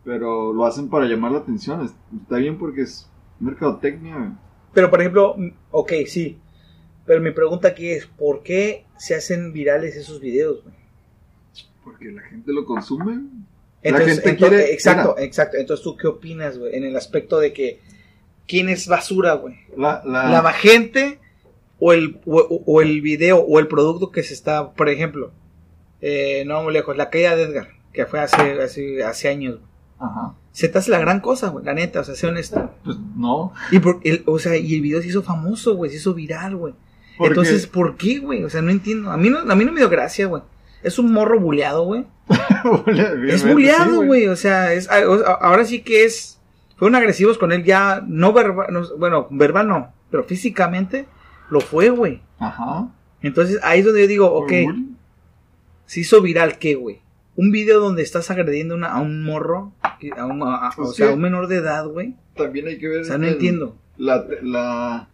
[SPEAKER 1] Pero lo hacen para llamar la atención. es- Está bien porque es mercadotecnia, güey.
[SPEAKER 2] Pero por ejemplo, ok, sí. Pero mi pregunta aquí es, ¿por qué se hacen virales esos videos? güey?
[SPEAKER 1] Porque la gente lo consume.
[SPEAKER 2] Entonces,
[SPEAKER 1] gente
[SPEAKER 2] ento-
[SPEAKER 1] quiere-
[SPEAKER 2] exacto, exacto. Entonces, ¿tú qué opinas, güey? En el aspecto de que, ¿quién es basura, güey?
[SPEAKER 1] La, la,
[SPEAKER 2] ¿La gente o el, o, o el video o el producto que se está, por ejemplo, eh, no vamos lejos, la caída de Edgar, que fue hace, hace, hace años, güey.
[SPEAKER 1] Ajá.
[SPEAKER 2] Se te hace la gran cosa, güey, la neta, o sea, sé honesto.
[SPEAKER 1] Pues no.
[SPEAKER 2] Y, por, el, o sea, y el video se hizo famoso, güey, se hizo viral, güey. Entonces, ¿por qué, güey? O sea, no entiendo. A mí no, a mí no me dio gracia, güey. Es un morro buleado, güey. *laughs* Es
[SPEAKER 1] Sí,
[SPEAKER 2] buleado, güey. O sea, es, ahora sí que es. Fueron agresivos con él ya, no verbal, no, bueno, verbal no, pero físicamente lo fue, güey.
[SPEAKER 1] Ajá.
[SPEAKER 2] Entonces ahí es donde yo digo, ok, se hizo viral, ¿qué, güey? Un video donde estás agrediendo una- a un morro, a un, a- o
[SPEAKER 1] Pues
[SPEAKER 2] sea, a un menor de edad, güey.
[SPEAKER 1] También hay que ver.
[SPEAKER 2] O sea, no
[SPEAKER 1] el-
[SPEAKER 2] entiendo.
[SPEAKER 1] La, la,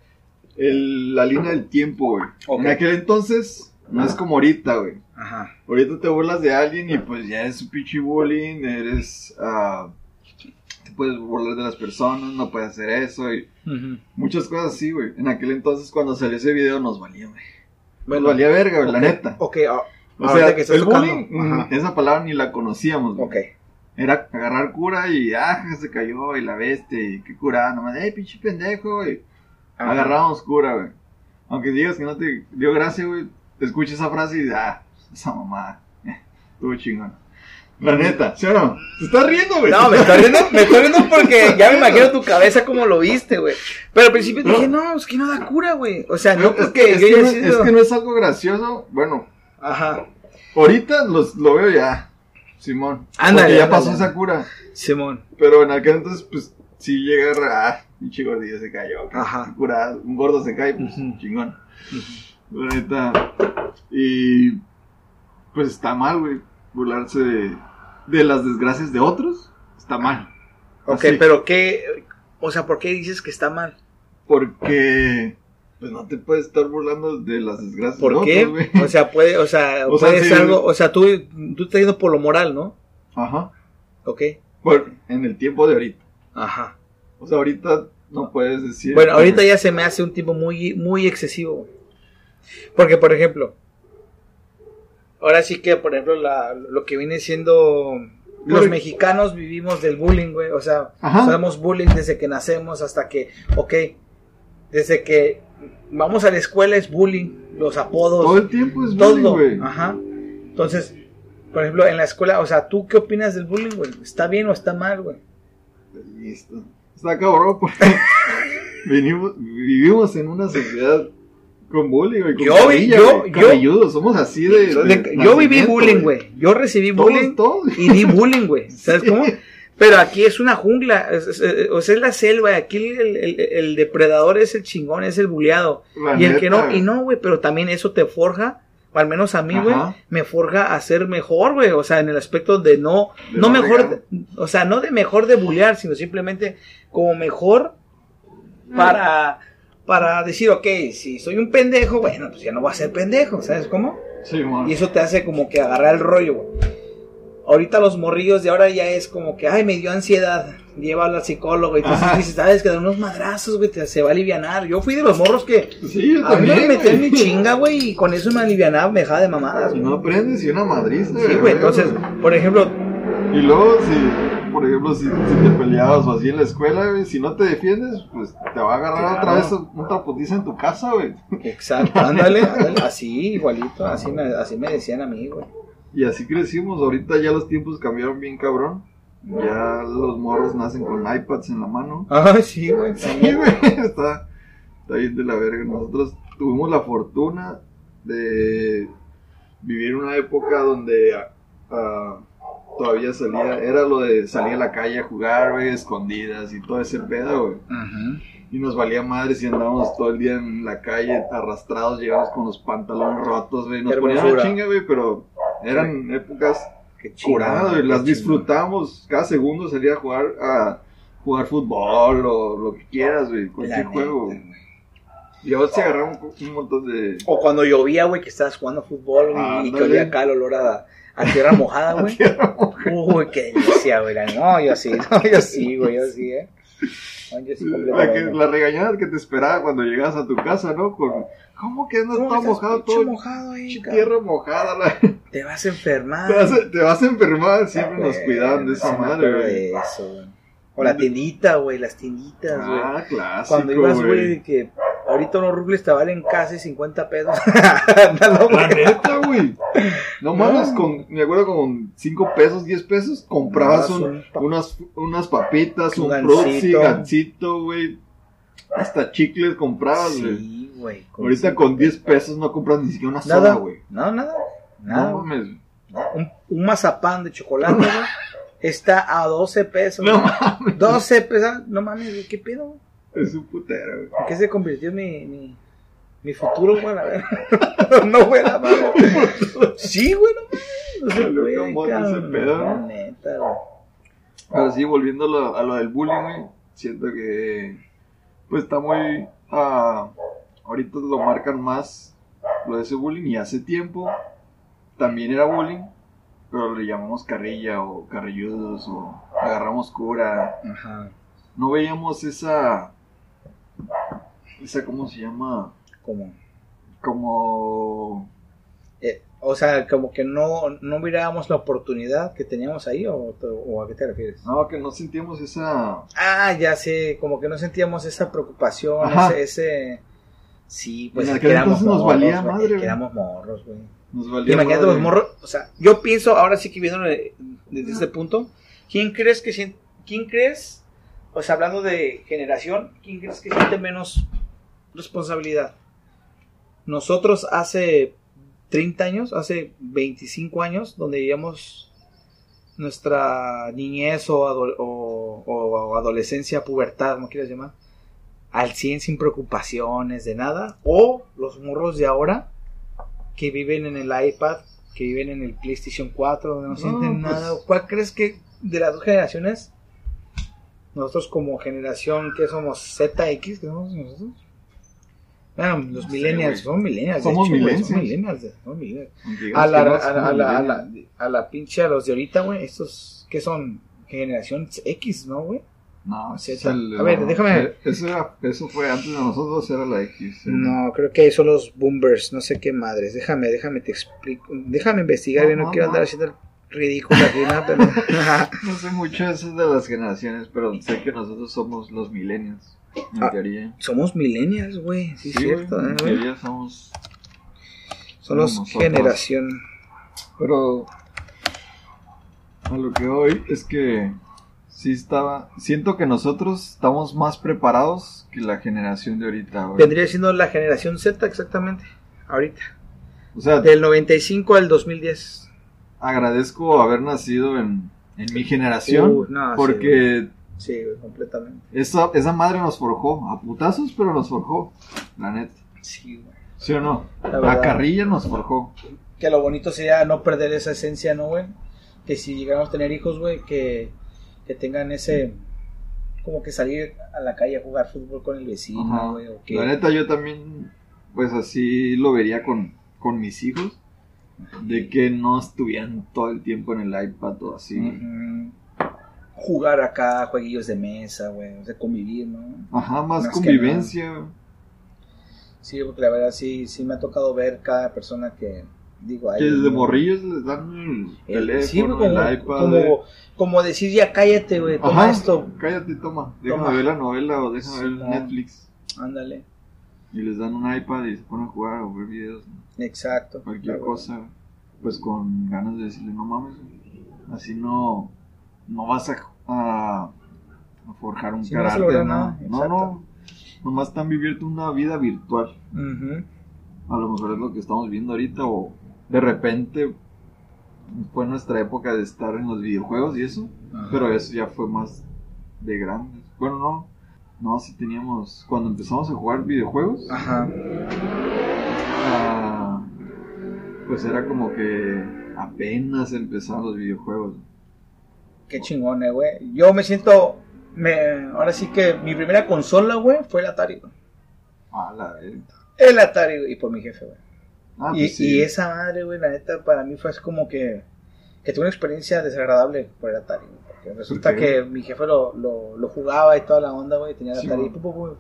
[SPEAKER 1] el- la línea del tiempo, güey. En aquel entonces, no es como ahorita, güey.
[SPEAKER 2] Ajá.
[SPEAKER 1] Ahorita te burlas de alguien y pues ya es un pinche bullying, eres... ah, te puedes burlar de las personas, no puedes hacer eso y muchas cosas así, güey. En aquel entonces cuando salió ese video nos valía, güey.
[SPEAKER 2] Bueno,
[SPEAKER 1] nos valía verga, güey, la neta.
[SPEAKER 2] Ok, ah,
[SPEAKER 1] O sea,
[SPEAKER 2] que
[SPEAKER 1] el bullying, mm,
[SPEAKER 2] ajá.
[SPEAKER 1] esa palabra ni la conocíamos, güey.
[SPEAKER 2] ok.
[SPEAKER 1] Era agarrar cura y, ah, se cayó y la bestia y qué curada, nomás, eh, pinche pendejo, güey.
[SPEAKER 2] Ajá.
[SPEAKER 1] Agarramos cura, güey. Aunque digas que no te dio gracia, güey, te escuchas esa frase y, ah, esa mamada, *laughs* estuvo chingón. La neta, ¿sí o no? Te estás riendo, güey.
[SPEAKER 2] No, me estoy riendo, me estoy riendo porque *laughs* ya me imagino tu cabeza como lo viste, güey. Pero al principio dije, no, es que no da cura, güey. O sea, no
[SPEAKER 1] es,
[SPEAKER 2] porque
[SPEAKER 1] que, es,
[SPEAKER 2] yo
[SPEAKER 1] que
[SPEAKER 2] ya
[SPEAKER 1] no,
[SPEAKER 2] sido-
[SPEAKER 1] es que no es algo gracioso. Bueno,
[SPEAKER 2] Ajá.
[SPEAKER 1] ahorita los, lo veo ya, Simón.
[SPEAKER 2] Ándale,
[SPEAKER 1] Porque ya
[SPEAKER 2] ándale.
[SPEAKER 1] pasó esa cura.
[SPEAKER 2] Simón.
[SPEAKER 1] Pero en aquel entonces, pues, sí llega a... Ah, pinche gordillo se cayó.
[SPEAKER 2] Ajá.
[SPEAKER 1] qué curada. Un gordo se cae, pues, chingón. Neta. Y... Pues está mal, güey. Burlarse de, de las desgracias de otros. Está mal.
[SPEAKER 2] Ok,
[SPEAKER 1] Así.
[SPEAKER 2] pero ¿qué? O sea, ¿por qué dices que está mal?
[SPEAKER 1] Porque... Pues no te puedes estar burlando de las desgracias
[SPEAKER 2] ¿Por
[SPEAKER 1] de
[SPEAKER 2] qué?
[SPEAKER 1] otros, güey.
[SPEAKER 2] O sea, puede, o sea, *laughs*
[SPEAKER 1] O sea,
[SPEAKER 2] puede
[SPEAKER 1] sí.
[SPEAKER 2] ser algo, o sea, tú, tú estás yendo por lo moral, ¿no?
[SPEAKER 1] Ajá.
[SPEAKER 2] Ok.
[SPEAKER 1] Por- en el tiempo de ahorita.
[SPEAKER 2] Ajá.
[SPEAKER 1] O sea, ahorita no puedes decir...
[SPEAKER 2] Bueno, ahorita ya se me hace un tipo muy, muy excesivo. Porque, por ejemplo, ahora sí que, por ejemplo, la- lo que viene siendo... Los
[SPEAKER 1] Pero-
[SPEAKER 2] mexicanos vivimos del bullying, güey. O sea, sabemos bullying desde que nacemos hasta que, ok, desde que vamos a la escuela es bullying, los apodos,
[SPEAKER 1] Todo el tiempo es bullying,
[SPEAKER 2] todo.
[SPEAKER 1] güey.
[SPEAKER 2] Ajá. Entonces, por ejemplo, en la escuela, o sea, ¿tú qué opinas del bullying, güey? ¿Está bien o está mal, güey?
[SPEAKER 1] Listo. Está cabrón, *laughs* venimos, vivimos en una sociedad con bullying, güey. Con
[SPEAKER 2] Yo
[SPEAKER 1] güey, somos así de. de
[SPEAKER 2] De- yo viví bullying, güey. Yo recibí
[SPEAKER 1] Todos,
[SPEAKER 2] bullying
[SPEAKER 1] todos.
[SPEAKER 2] y di bullying, güey. *laughs* ¿Sabes
[SPEAKER 1] Sí.
[SPEAKER 2] cómo? Pero aquí es una jungla, o sea, es la selva. Aquí el, el- el depredador es el chingón, es el buleado.
[SPEAKER 1] La
[SPEAKER 2] Y el que no, y no, güey, pero también eso te forja, al menos a mí, güey, me forja a ser mejor, güey. O sea, en el aspecto de no,
[SPEAKER 1] De
[SPEAKER 2] no mejor, o sea, no de mejor de bulear, sino simplemente como mejor para, para decir, ok, si soy un pendejo, bueno, pues ya no voy a ser pendejo, ¿sabes cómo?
[SPEAKER 1] Sí, mon.
[SPEAKER 2] Y eso te hace como que agarrar el rollo, güey. ahorita los morrillos de ahora ya es como que, ay, me dio ansiedad, llévalo al psicólogo. Y entonces dices, sabes que de unos madrazos, güey, te- se va a alivianar. Yo fui de los morros que
[SPEAKER 1] Sí, yo
[SPEAKER 2] a mí me metían mi chinga, güey, y con eso me alivianaba, me dejaba de mamadas.
[SPEAKER 1] Si
[SPEAKER 2] güey.
[SPEAKER 1] no aprendes, y una madriza.
[SPEAKER 2] Sí, güey, entonces, por ejemplo,
[SPEAKER 1] Y luego, si, por ejemplo, si, si te peleabas o así en la escuela, güey, si no te defiendes, pues te va a agarrar
[SPEAKER 2] Claro.
[SPEAKER 1] otra vez otra putiza en tu casa, güey.
[SPEAKER 2] exacto, ándale, ándale, así, igualito, así me, así me decían a mí, güey.
[SPEAKER 1] Y así crecimos. Ahorita ya los tiempos cambiaron bien cabrón. Ya los morros nacen con iPads en la mano.
[SPEAKER 2] Ay, sí, güey.
[SPEAKER 1] Sí, güey, *laughs* está, está bien de la verga. Nosotros tuvimos la fortuna de vivir una época donde ah, todavía salía, era lo de salir a la calle a jugar, güey, escondidas y todo ese pedo, güey. Y nos valía madre si andábamos todo el día en la calle arrastrados, llegamos con los pantalones rotos, güey. Nos ponían la chinga, güey, pero eran épocas
[SPEAKER 2] Qué qué
[SPEAKER 1] Las disfrutamos. Cada segundo salía a jugar a jugar fútbol o lo que quieras, güey.
[SPEAKER 2] La
[SPEAKER 1] Cualquier
[SPEAKER 2] neta,
[SPEAKER 1] juego.
[SPEAKER 2] güey.
[SPEAKER 1] Y ahora se agarraron un, un montón de.
[SPEAKER 2] O cuando llovía, güey, que estabas jugando fútbol y que olía acá el olor a, a tierra mojada, *laughs* güey. Uy, qué delicia, güey. No, yo sí, *laughs* no, yo sí, güey, yo sí, eh. No, yo sí
[SPEAKER 1] La, que, la regañada que te esperaba cuando llegas a tu casa, ¿no? Con, ¿Cómo que andas
[SPEAKER 2] ¿Cómo
[SPEAKER 1] todo mojado? Todo
[SPEAKER 2] mojado ahí,
[SPEAKER 1] tierra mojada. la- *laughs*
[SPEAKER 2] Te vas a enfermar.
[SPEAKER 1] te, vas a, te vas a enfermar. Siempre nos
[SPEAKER 2] Güey,
[SPEAKER 1] cuidaban de esa madre, güey.
[SPEAKER 2] eso, güey. O la tiendita, güey, las tienditas, güey.
[SPEAKER 1] Ah, clásico.
[SPEAKER 2] Cuando ibas, güey, de que ahorita unos rubles te valen casi 50 pesos. *laughs* Ándalo,
[SPEAKER 1] La neta, güey. No mames, con, me acuerdo con 5 pesos, 10 pesos, comprabas
[SPEAKER 2] Comprabas
[SPEAKER 1] un-
[SPEAKER 2] un
[SPEAKER 1] unas, unas papitas,
[SPEAKER 2] Un
[SPEAKER 1] un
[SPEAKER 2] gansito,
[SPEAKER 1] güey. Hasta chicles comprabas, güey.
[SPEAKER 2] Sí, güey.
[SPEAKER 1] Ahorita con 10
[SPEAKER 2] pesos.
[SPEAKER 1] no compras ni siquiera una soda, güey.
[SPEAKER 2] No, nada. Nada.
[SPEAKER 1] No mames.
[SPEAKER 2] un, un mazapán de chocolate, güey, está a 12 pesos.
[SPEAKER 1] No
[SPEAKER 2] güey.
[SPEAKER 1] mames.
[SPEAKER 2] 12 pesos. No mames, güey, ¿qué pedo?
[SPEAKER 1] Es un putero, güey.
[SPEAKER 2] ¿En qué se convirtió mi, mi, mi futuro, güey? A ver. *laughs* no, güey, la madre. Sí, güey, no mames. No se puede, neta, güey.
[SPEAKER 1] Pero sí, volviendo a lo, a lo del bullying, güey. Siento que. Pues está muy. ah, ahorita lo marcan más. Lo de ese bullying. Y hace tiempo. También era bullying. Pero le llamamos carrilla o carrilludos o agarramos cura.
[SPEAKER 2] Ajá.
[SPEAKER 1] No veíamos esa. Esa, ¿cómo se llama?
[SPEAKER 2] Como.
[SPEAKER 1] Como.
[SPEAKER 2] O sea, como que no, no mirábamos la oportunidad que teníamos ahí, o, o a qué te refieres?
[SPEAKER 1] No, que no sentíamos esa.
[SPEAKER 2] Ah, ya sé, como que no sentíamos esa preocupación, ese, ese... Sí, pues
[SPEAKER 1] En
[SPEAKER 2] que éramos
[SPEAKER 1] nos
[SPEAKER 2] morros,
[SPEAKER 1] valía
[SPEAKER 2] güey,
[SPEAKER 1] madre,
[SPEAKER 2] que éramos morros, güey.
[SPEAKER 1] Nos valía
[SPEAKER 2] Imagínate
[SPEAKER 1] madre.
[SPEAKER 2] los morros, o sea, yo pienso, ahora sí que viéndolo de- desde este punto, ¿quién crees que quién crees, o sea, hablando de generación, quién crees que siente menos responsabilidad? Nosotros hace 30 años, hace 25 años, donde vivíamos nuestra niñez o, ado- o- o adolescencia, pubertad, como quieras llamar, al 100 sin preocupaciones de nada, o los morros de ahora que viven en el iPad, que viven en el PlayStation 4, donde no,
[SPEAKER 1] No,
[SPEAKER 2] sienten
[SPEAKER 1] pues-
[SPEAKER 2] nada. ¿Cuál crees que de las dos generaciones, nosotros como generación que somos ZX, que somos nosotros? Bueno, los
[SPEAKER 1] No
[SPEAKER 2] millennials, son millennials.
[SPEAKER 1] Somos
[SPEAKER 2] hecho,
[SPEAKER 1] millennials.
[SPEAKER 2] Son millennials, son millennials. A la, a, la, a, la, a, la, a la pinche, a los de ahorita, güey, estos que son generación X, ¿no, güey?
[SPEAKER 1] No,
[SPEAKER 2] Z.
[SPEAKER 1] es el-
[SPEAKER 2] A ver, déjame-
[SPEAKER 1] eh, Eso, era- eso fue antes de nosotros, era la X.
[SPEAKER 2] No, creo que son los boomers, no sé qué madres. Déjame, déjame te explico. Déjame investigar,
[SPEAKER 1] No,
[SPEAKER 2] yo no,
[SPEAKER 1] no,
[SPEAKER 2] quiero
[SPEAKER 1] no.
[SPEAKER 2] andar haciendo el ridículo aquí, ¿no? Pero- *laughs*
[SPEAKER 1] No sé mucho eso de las generaciones, pero sé que nosotros somos los millennials. En
[SPEAKER 2] Ah,
[SPEAKER 1] teoría.
[SPEAKER 2] Somos millennials, güey, sí, es
[SPEAKER 1] güey,
[SPEAKER 2] cierto. ¿eh,
[SPEAKER 1] en
[SPEAKER 2] güey?
[SPEAKER 1] teoría somos.
[SPEAKER 2] Somos generación.
[SPEAKER 1] Pero. A lo que hoy es que. Sí estaba. Siento que nosotros estamos más preparados que la generación de ahorita, güey.
[SPEAKER 2] Vendría siendo la generación Z exactamente, ahorita.
[SPEAKER 1] O sea,
[SPEAKER 2] Del 95 al 2010.
[SPEAKER 1] agradezco haber nacido en, en mi generación.
[SPEAKER 2] Uh, no, sí,
[SPEAKER 1] porque
[SPEAKER 2] Sí, güey, completamente.
[SPEAKER 1] esa, esa madre nos forjó. A putazos, pero nos forjó. La neta.
[SPEAKER 2] Sí, güey.
[SPEAKER 1] ¿Sí o no?
[SPEAKER 2] La
[SPEAKER 1] carrilla nos forjó.
[SPEAKER 2] Que lo bonito sería no perder esa esencia, ¿no, güey? Que si llegamos a tener hijos, güey, que, que tengan ese... Como que salir a la calle a jugar fútbol con el vecino, güey. O que...
[SPEAKER 1] La neta, yo también, pues así lo vería con, con mis hijos. De que no estuvieran todo el tiempo en el iPad o así.
[SPEAKER 2] Jugar acá, jueguillos de mesa, güey, de convivir, ¿no?
[SPEAKER 1] Ajá, más, convivencia.
[SPEAKER 2] Sí, porque la verdad sí, sí me ha tocado ver cada persona que, digo,
[SPEAKER 1] Que desde morrillos les dan el
[SPEAKER 2] sí,
[SPEAKER 1] teléfono,
[SPEAKER 2] como,
[SPEAKER 1] el iPad.
[SPEAKER 2] como, como decir ya cállate, güey, toma
[SPEAKER 1] Ajá,
[SPEAKER 2] esto,
[SPEAKER 1] cállate, toma. Déjame
[SPEAKER 2] Toma.
[SPEAKER 1] ver la novela o déjame ver. Netflix.
[SPEAKER 2] ándale,
[SPEAKER 1] Y les dan un iPad y se ponen a jugar o ver videos.
[SPEAKER 2] exacto.
[SPEAKER 1] Cualquier cosa. Pues con ganas de decirle, no mames. Así no, no vas a, a, a forjar un
[SPEAKER 2] Sí,
[SPEAKER 1] carácter. no,
[SPEAKER 2] nada,
[SPEAKER 1] no, no. Nomás están viviendo una vida virtual. A lo mejor es lo que estamos viendo ahorita o de repente fue nuestra época de estar en los videojuegos y eso.
[SPEAKER 2] Ajá.
[SPEAKER 1] Pero eso ya fue más de grandes. Bueno, no. No, sí teníamos. Cuando empezamos a jugar videojuegos,
[SPEAKER 2] Ajá.
[SPEAKER 1] ah, pues era como que apenas empezaban los videojuegos.
[SPEAKER 2] Qué chingón, eh, güey. Yo me siento, me, ahora sí que mi primera consola, güey, fue el Atari, güey.
[SPEAKER 1] Ah, la verga.
[SPEAKER 2] El Atari, güey, y por mi jefe, güey.
[SPEAKER 1] Ah,
[SPEAKER 2] y,
[SPEAKER 1] pues sí.
[SPEAKER 2] y esa madre, güey, la neta, para mí fue como que, que tuve una experiencia desagradable por el Atari, güey. Porque resulta que mi jefe lo, lo, lo jugaba y toda la onda, güey, tenía el
[SPEAKER 1] Sí,
[SPEAKER 2] Atari.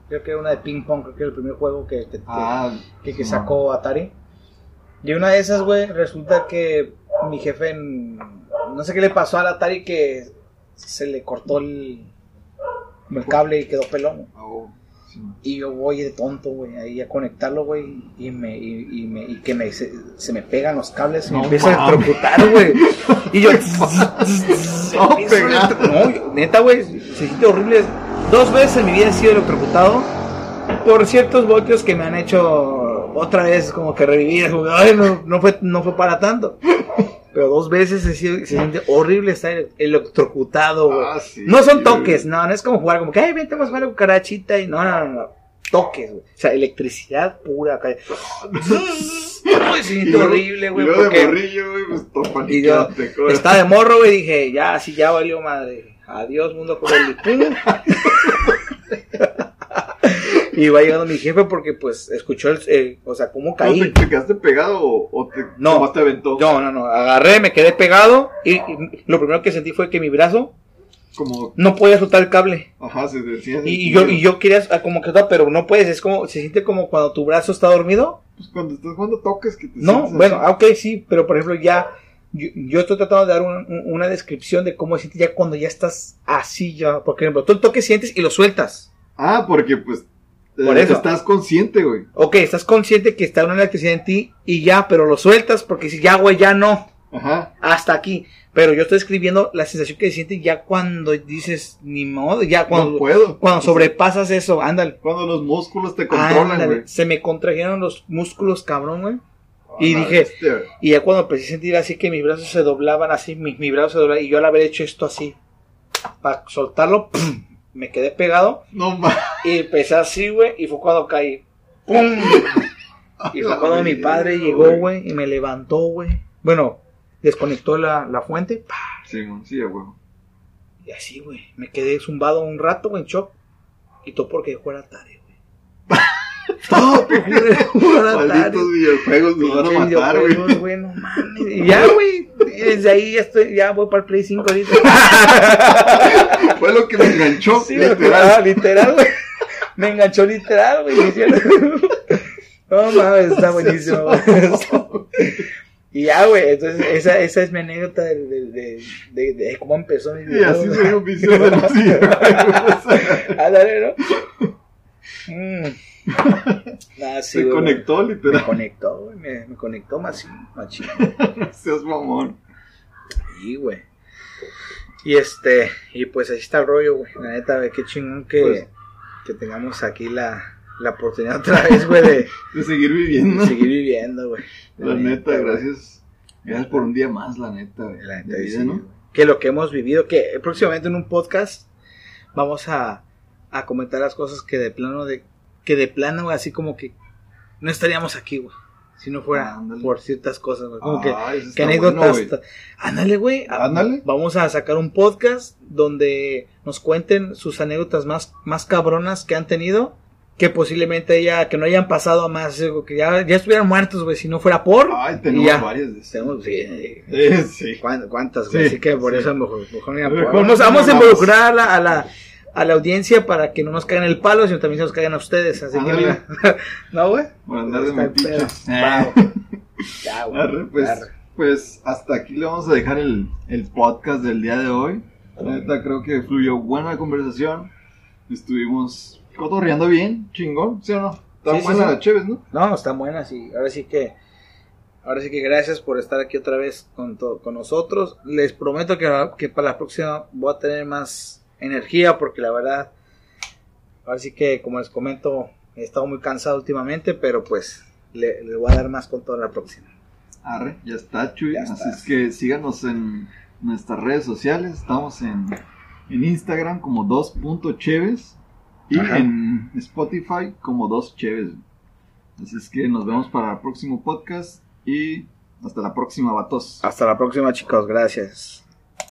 [SPEAKER 2] creo que era una de ping pong, creo que era el primer juego que, que, que-
[SPEAKER 1] Ah,
[SPEAKER 2] que, que
[SPEAKER 1] no.
[SPEAKER 2] sacó Atari. Y una de esas, güey, resulta que mi jefe, en- no sé qué le pasó al Atari que se le cortó el, el cable y quedó pelón.
[SPEAKER 1] oh, sí.
[SPEAKER 2] Y yo voy de tonto, güey, ahí a conectarlo, güey, y me, y, y me, y que me, se, se me pegan los cables y me empieza a electrocutar, güey. Y yo, *laughs*
[SPEAKER 1] No, *laughs*
[SPEAKER 2] neta, güey, se siente horrible. Dos veces en mi vida he sido electrocutado por ciertos voltios que me han hecho otra vez como que revivir. Ay, no, no fue, no fue para tanto. Pero dos veces se siente horrible estar electrocutado, güey.
[SPEAKER 1] Ah, sí,
[SPEAKER 2] no son
[SPEAKER 1] sí,
[SPEAKER 2] toques, no, no es como jugar como que, ay, vente, vamos a jugar a cucarachita y no, no, no, no. Toques, güey. O sea, electricidad pura. Uy, *laughs* se siente
[SPEAKER 1] luego-
[SPEAKER 2] horrible, güey.
[SPEAKER 1] Y de morrillo, pues
[SPEAKER 2] Y yo
[SPEAKER 1] paniqueate, güey.
[SPEAKER 2] estaba de morro, güey, dije, ya, así ya valió madre. Adiós, mundo cruel. *laughs* Y va llegando mi jefe porque, pues, escuchó el, eh, o sea, cómo
[SPEAKER 1] ¿No
[SPEAKER 2] caí.
[SPEAKER 1] te, te quedaste pegado o, o te,
[SPEAKER 2] No.
[SPEAKER 1] te aventó?
[SPEAKER 2] No, no, no, agarré, me quedé pegado y, y lo primero que sentí fue que mi brazo
[SPEAKER 1] Como,
[SPEAKER 2] no podía soltar el cable.
[SPEAKER 1] ajá, se decía.
[SPEAKER 2] Y, y yo, y yo quería ah, como que, pero no puedes, es como, se siente como cuando tu brazo está dormido.
[SPEAKER 1] Pues cuando estás jugando toques que te
[SPEAKER 2] No,
[SPEAKER 1] sientes
[SPEAKER 2] bueno,
[SPEAKER 1] así.
[SPEAKER 2] ah, ok, sí, pero por ejemplo ya, yo, yo estoy tratando de dar un- un- una descripción de cómo se siente ya cuando ya estás así ya, por ejemplo, tú el toque sientes y lo sueltas.
[SPEAKER 1] Ah, porque pues.
[SPEAKER 2] Por eso.
[SPEAKER 1] Estás consciente, güey.
[SPEAKER 2] Ok, estás consciente que está una electricidad en ti y ya, pero lo sueltas porque si ya, güey, ya no,
[SPEAKER 1] Ajá.
[SPEAKER 2] hasta aquí. Pero yo estoy escribiendo la sensación que se siente ya cuando dices, ni modo, ya cuando,
[SPEAKER 1] no puedo.
[SPEAKER 2] cuando sobrepasas eso, ándale.
[SPEAKER 1] Cuando los músculos te controlan, güey.
[SPEAKER 2] se me contrajeron los músculos, cabrón, güey. y
[SPEAKER 1] Ah,
[SPEAKER 2] dije-
[SPEAKER 1] este,
[SPEAKER 2] Y ya cuando empecé a sentir así que mis brazos se doblaban así, mis, mis brazos se doblaban, y yo al haber hecho esto así, para soltarlo, ¡pum! Me quedé pegado
[SPEAKER 1] No mames.
[SPEAKER 2] y empecé así, güey, y fue cuando caí. ¡Pum! Y fue cuando mi padre llegó, güey, y me levantó, güey. Bueno, desconectó la, la fuente, ¡pa!
[SPEAKER 1] Sí, sí, güey.
[SPEAKER 2] y así, güey, me quedé zumbado un rato, güey, en shock. Y todo porque el Atari, güey. *laughs* Todo porque Atari.
[SPEAKER 1] Malditos videojuegos nos van a matar, güey,
[SPEAKER 2] no mames. Y ya, güey. Desde ahí ya estoy, ya voy para el Play 5 ahorita. *laughs*
[SPEAKER 1] Fue lo que me enganchó,
[SPEAKER 2] Sí,
[SPEAKER 1] literal.
[SPEAKER 2] ah, literal, güey. Me enganchó literal, güey. *laughs* No mames, está buenísimo, güey. Y ya, güey, entonces esa, esa es mi anécdota de, de, de, de- cómo empezó mi
[SPEAKER 1] Y así soy un vicioso de videojuegos.
[SPEAKER 2] Ándale, ¿no? Mm. Nah, sí,
[SPEAKER 1] Se
[SPEAKER 2] güey.
[SPEAKER 1] conectó,
[SPEAKER 2] Me
[SPEAKER 1] literal.
[SPEAKER 2] conectó, güey. Me, me conectó machín, machín. *laughs*
[SPEAKER 1] Seas mamón.
[SPEAKER 2] Sí, güey. Y este, y pues ahí está el rollo, güey. La neta, güey, qué chingón que,
[SPEAKER 1] Pues-
[SPEAKER 2] que tengamos aquí la, la oportunidad *laughs* otra vez, güey, de,
[SPEAKER 1] De seguir
[SPEAKER 2] de
[SPEAKER 1] viviendo.
[SPEAKER 2] seguir viviendo, güey.
[SPEAKER 1] La neta, gracias. Gracias por un día más, la neta, güey.
[SPEAKER 2] La neta,
[SPEAKER 1] De vida,
[SPEAKER 2] sí,
[SPEAKER 1] ¿no?
[SPEAKER 2] Que lo que hemos vivido, que próximamente en un podcast vamos a, a comentar las cosas que de plano, de, que de plano, güey, así como que no estaríamos aquí, güey. Si no fuera
[SPEAKER 1] Ándale.
[SPEAKER 2] por ciertas cosas, güey. Como que, ¿Qué
[SPEAKER 1] está
[SPEAKER 2] anécdotas?
[SPEAKER 1] bueno,
[SPEAKER 2] Ándale, güey.
[SPEAKER 1] Ándale.
[SPEAKER 2] Vamos a sacar un podcast donde nos cuenten sus anécdotas más, más cabronas que han tenido que posiblemente ya, que no hayan pasado a más, que ya, ya estuvieran muertos, güey, si no fuera por.
[SPEAKER 1] Ay, tenemos
[SPEAKER 2] ya.
[SPEAKER 1] varias de.
[SPEAKER 2] Tenemos, sí,
[SPEAKER 1] Sí, sí.
[SPEAKER 2] ¿cuán- ¿Cuántas, güey?
[SPEAKER 1] Sí,
[SPEAKER 2] Así que por eso mejor, mejor vamos, a involucrar a la, a la, a la audiencia para que no nos caigan el palo, sino también se nos caigan a ustedes. Así que, mira. *laughs* ¿no, güey?
[SPEAKER 1] Andar de metiches.
[SPEAKER 2] Va, Ya, güey.
[SPEAKER 1] Arre, pues,
[SPEAKER 2] Arre.
[SPEAKER 1] pues hasta aquí le vamos a dejar el, el podcast del día de hoy. La neta creo que fluyó buena conversación. Estuvimos cotorreando bien, chingón, ¿sí o no? Está
[SPEAKER 2] Sí, sí,
[SPEAKER 1] buena
[SPEAKER 2] sí.
[SPEAKER 1] Chévez, ¿no?
[SPEAKER 2] No, están buenas y ahora sí que ahora sí que gracias por estar aquí otra vez con, con nosotros. Les prometo que, que para la próxima voy a tener más energía porque la verdad ahora sí que como les comento he estado muy cansado últimamente, pero pues le, le voy a dar más con toda la próxima.
[SPEAKER 1] Arre, ya está, Chuy.
[SPEAKER 2] Ya
[SPEAKER 1] Así
[SPEAKER 2] está.
[SPEAKER 1] es que síganos en nuestras redes sociales. Estamos en, en Instagram como 2.cheves y
[SPEAKER 2] Ajá.
[SPEAKER 1] en Spotify como 2cheves. Así es que nos vemos para el próximo podcast y hasta la próxima, vatos.
[SPEAKER 2] Hasta la próxima chicos, gracias.